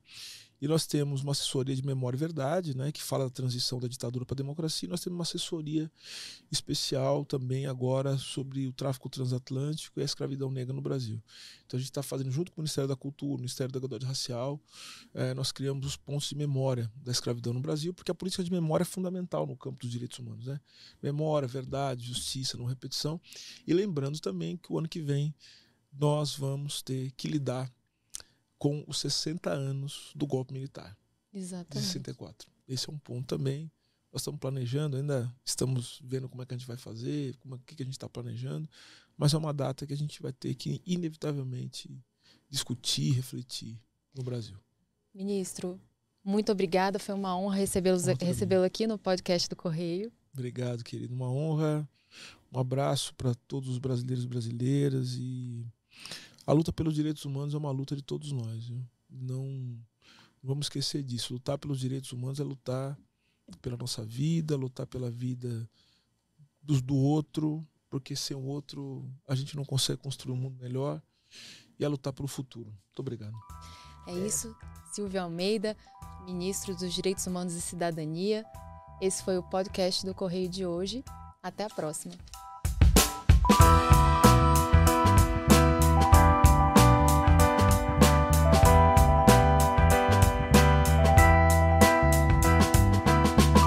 e nós temos uma assessoria de memória e verdade, né, que fala da transição da ditadura para a democracia. E nós temos uma assessoria especial também agora sobre o tráfico transatlântico e a escravidão negra no Brasil. Então a gente está fazendo junto com o Ministério da Cultura, o Ministério da Igualdade Racial, é, nós criamos os pontos de memória da escravidão no Brasil, porque a política de memória é fundamental no campo dos direitos humanos, né? Memória, verdade, justiça, não repetição. E lembrando também que o ano que vem nós vamos ter que lidar com os 60 anos do golpe militar. Exatamente. De 64. Esse é um ponto também. Nós estamos planejando, ainda estamos vendo como é que a gente vai fazer, como é que a gente está planejando, mas é uma data que a gente vai ter que, inevitavelmente, discutir, refletir no Brasil. Ministro, muito obrigada. Foi uma honra recebê-lo recebê aqui no podcast do Correio. Obrigado, querido. Uma honra. Um abraço para todos os brasileiros e brasileiras e a luta pelos direitos humanos é uma luta de todos nós. Viu? Não vamos esquecer disso. Lutar pelos direitos humanos é lutar pela nossa vida, lutar pela vida do, do outro, porque sem o outro a gente não consegue construir um mundo melhor e é lutar pelo futuro. Muito obrigado. É isso. Silvio Almeida, ministro dos Direitos Humanos e Cidadania. Esse foi o podcast do Correio de hoje. Até a próxima.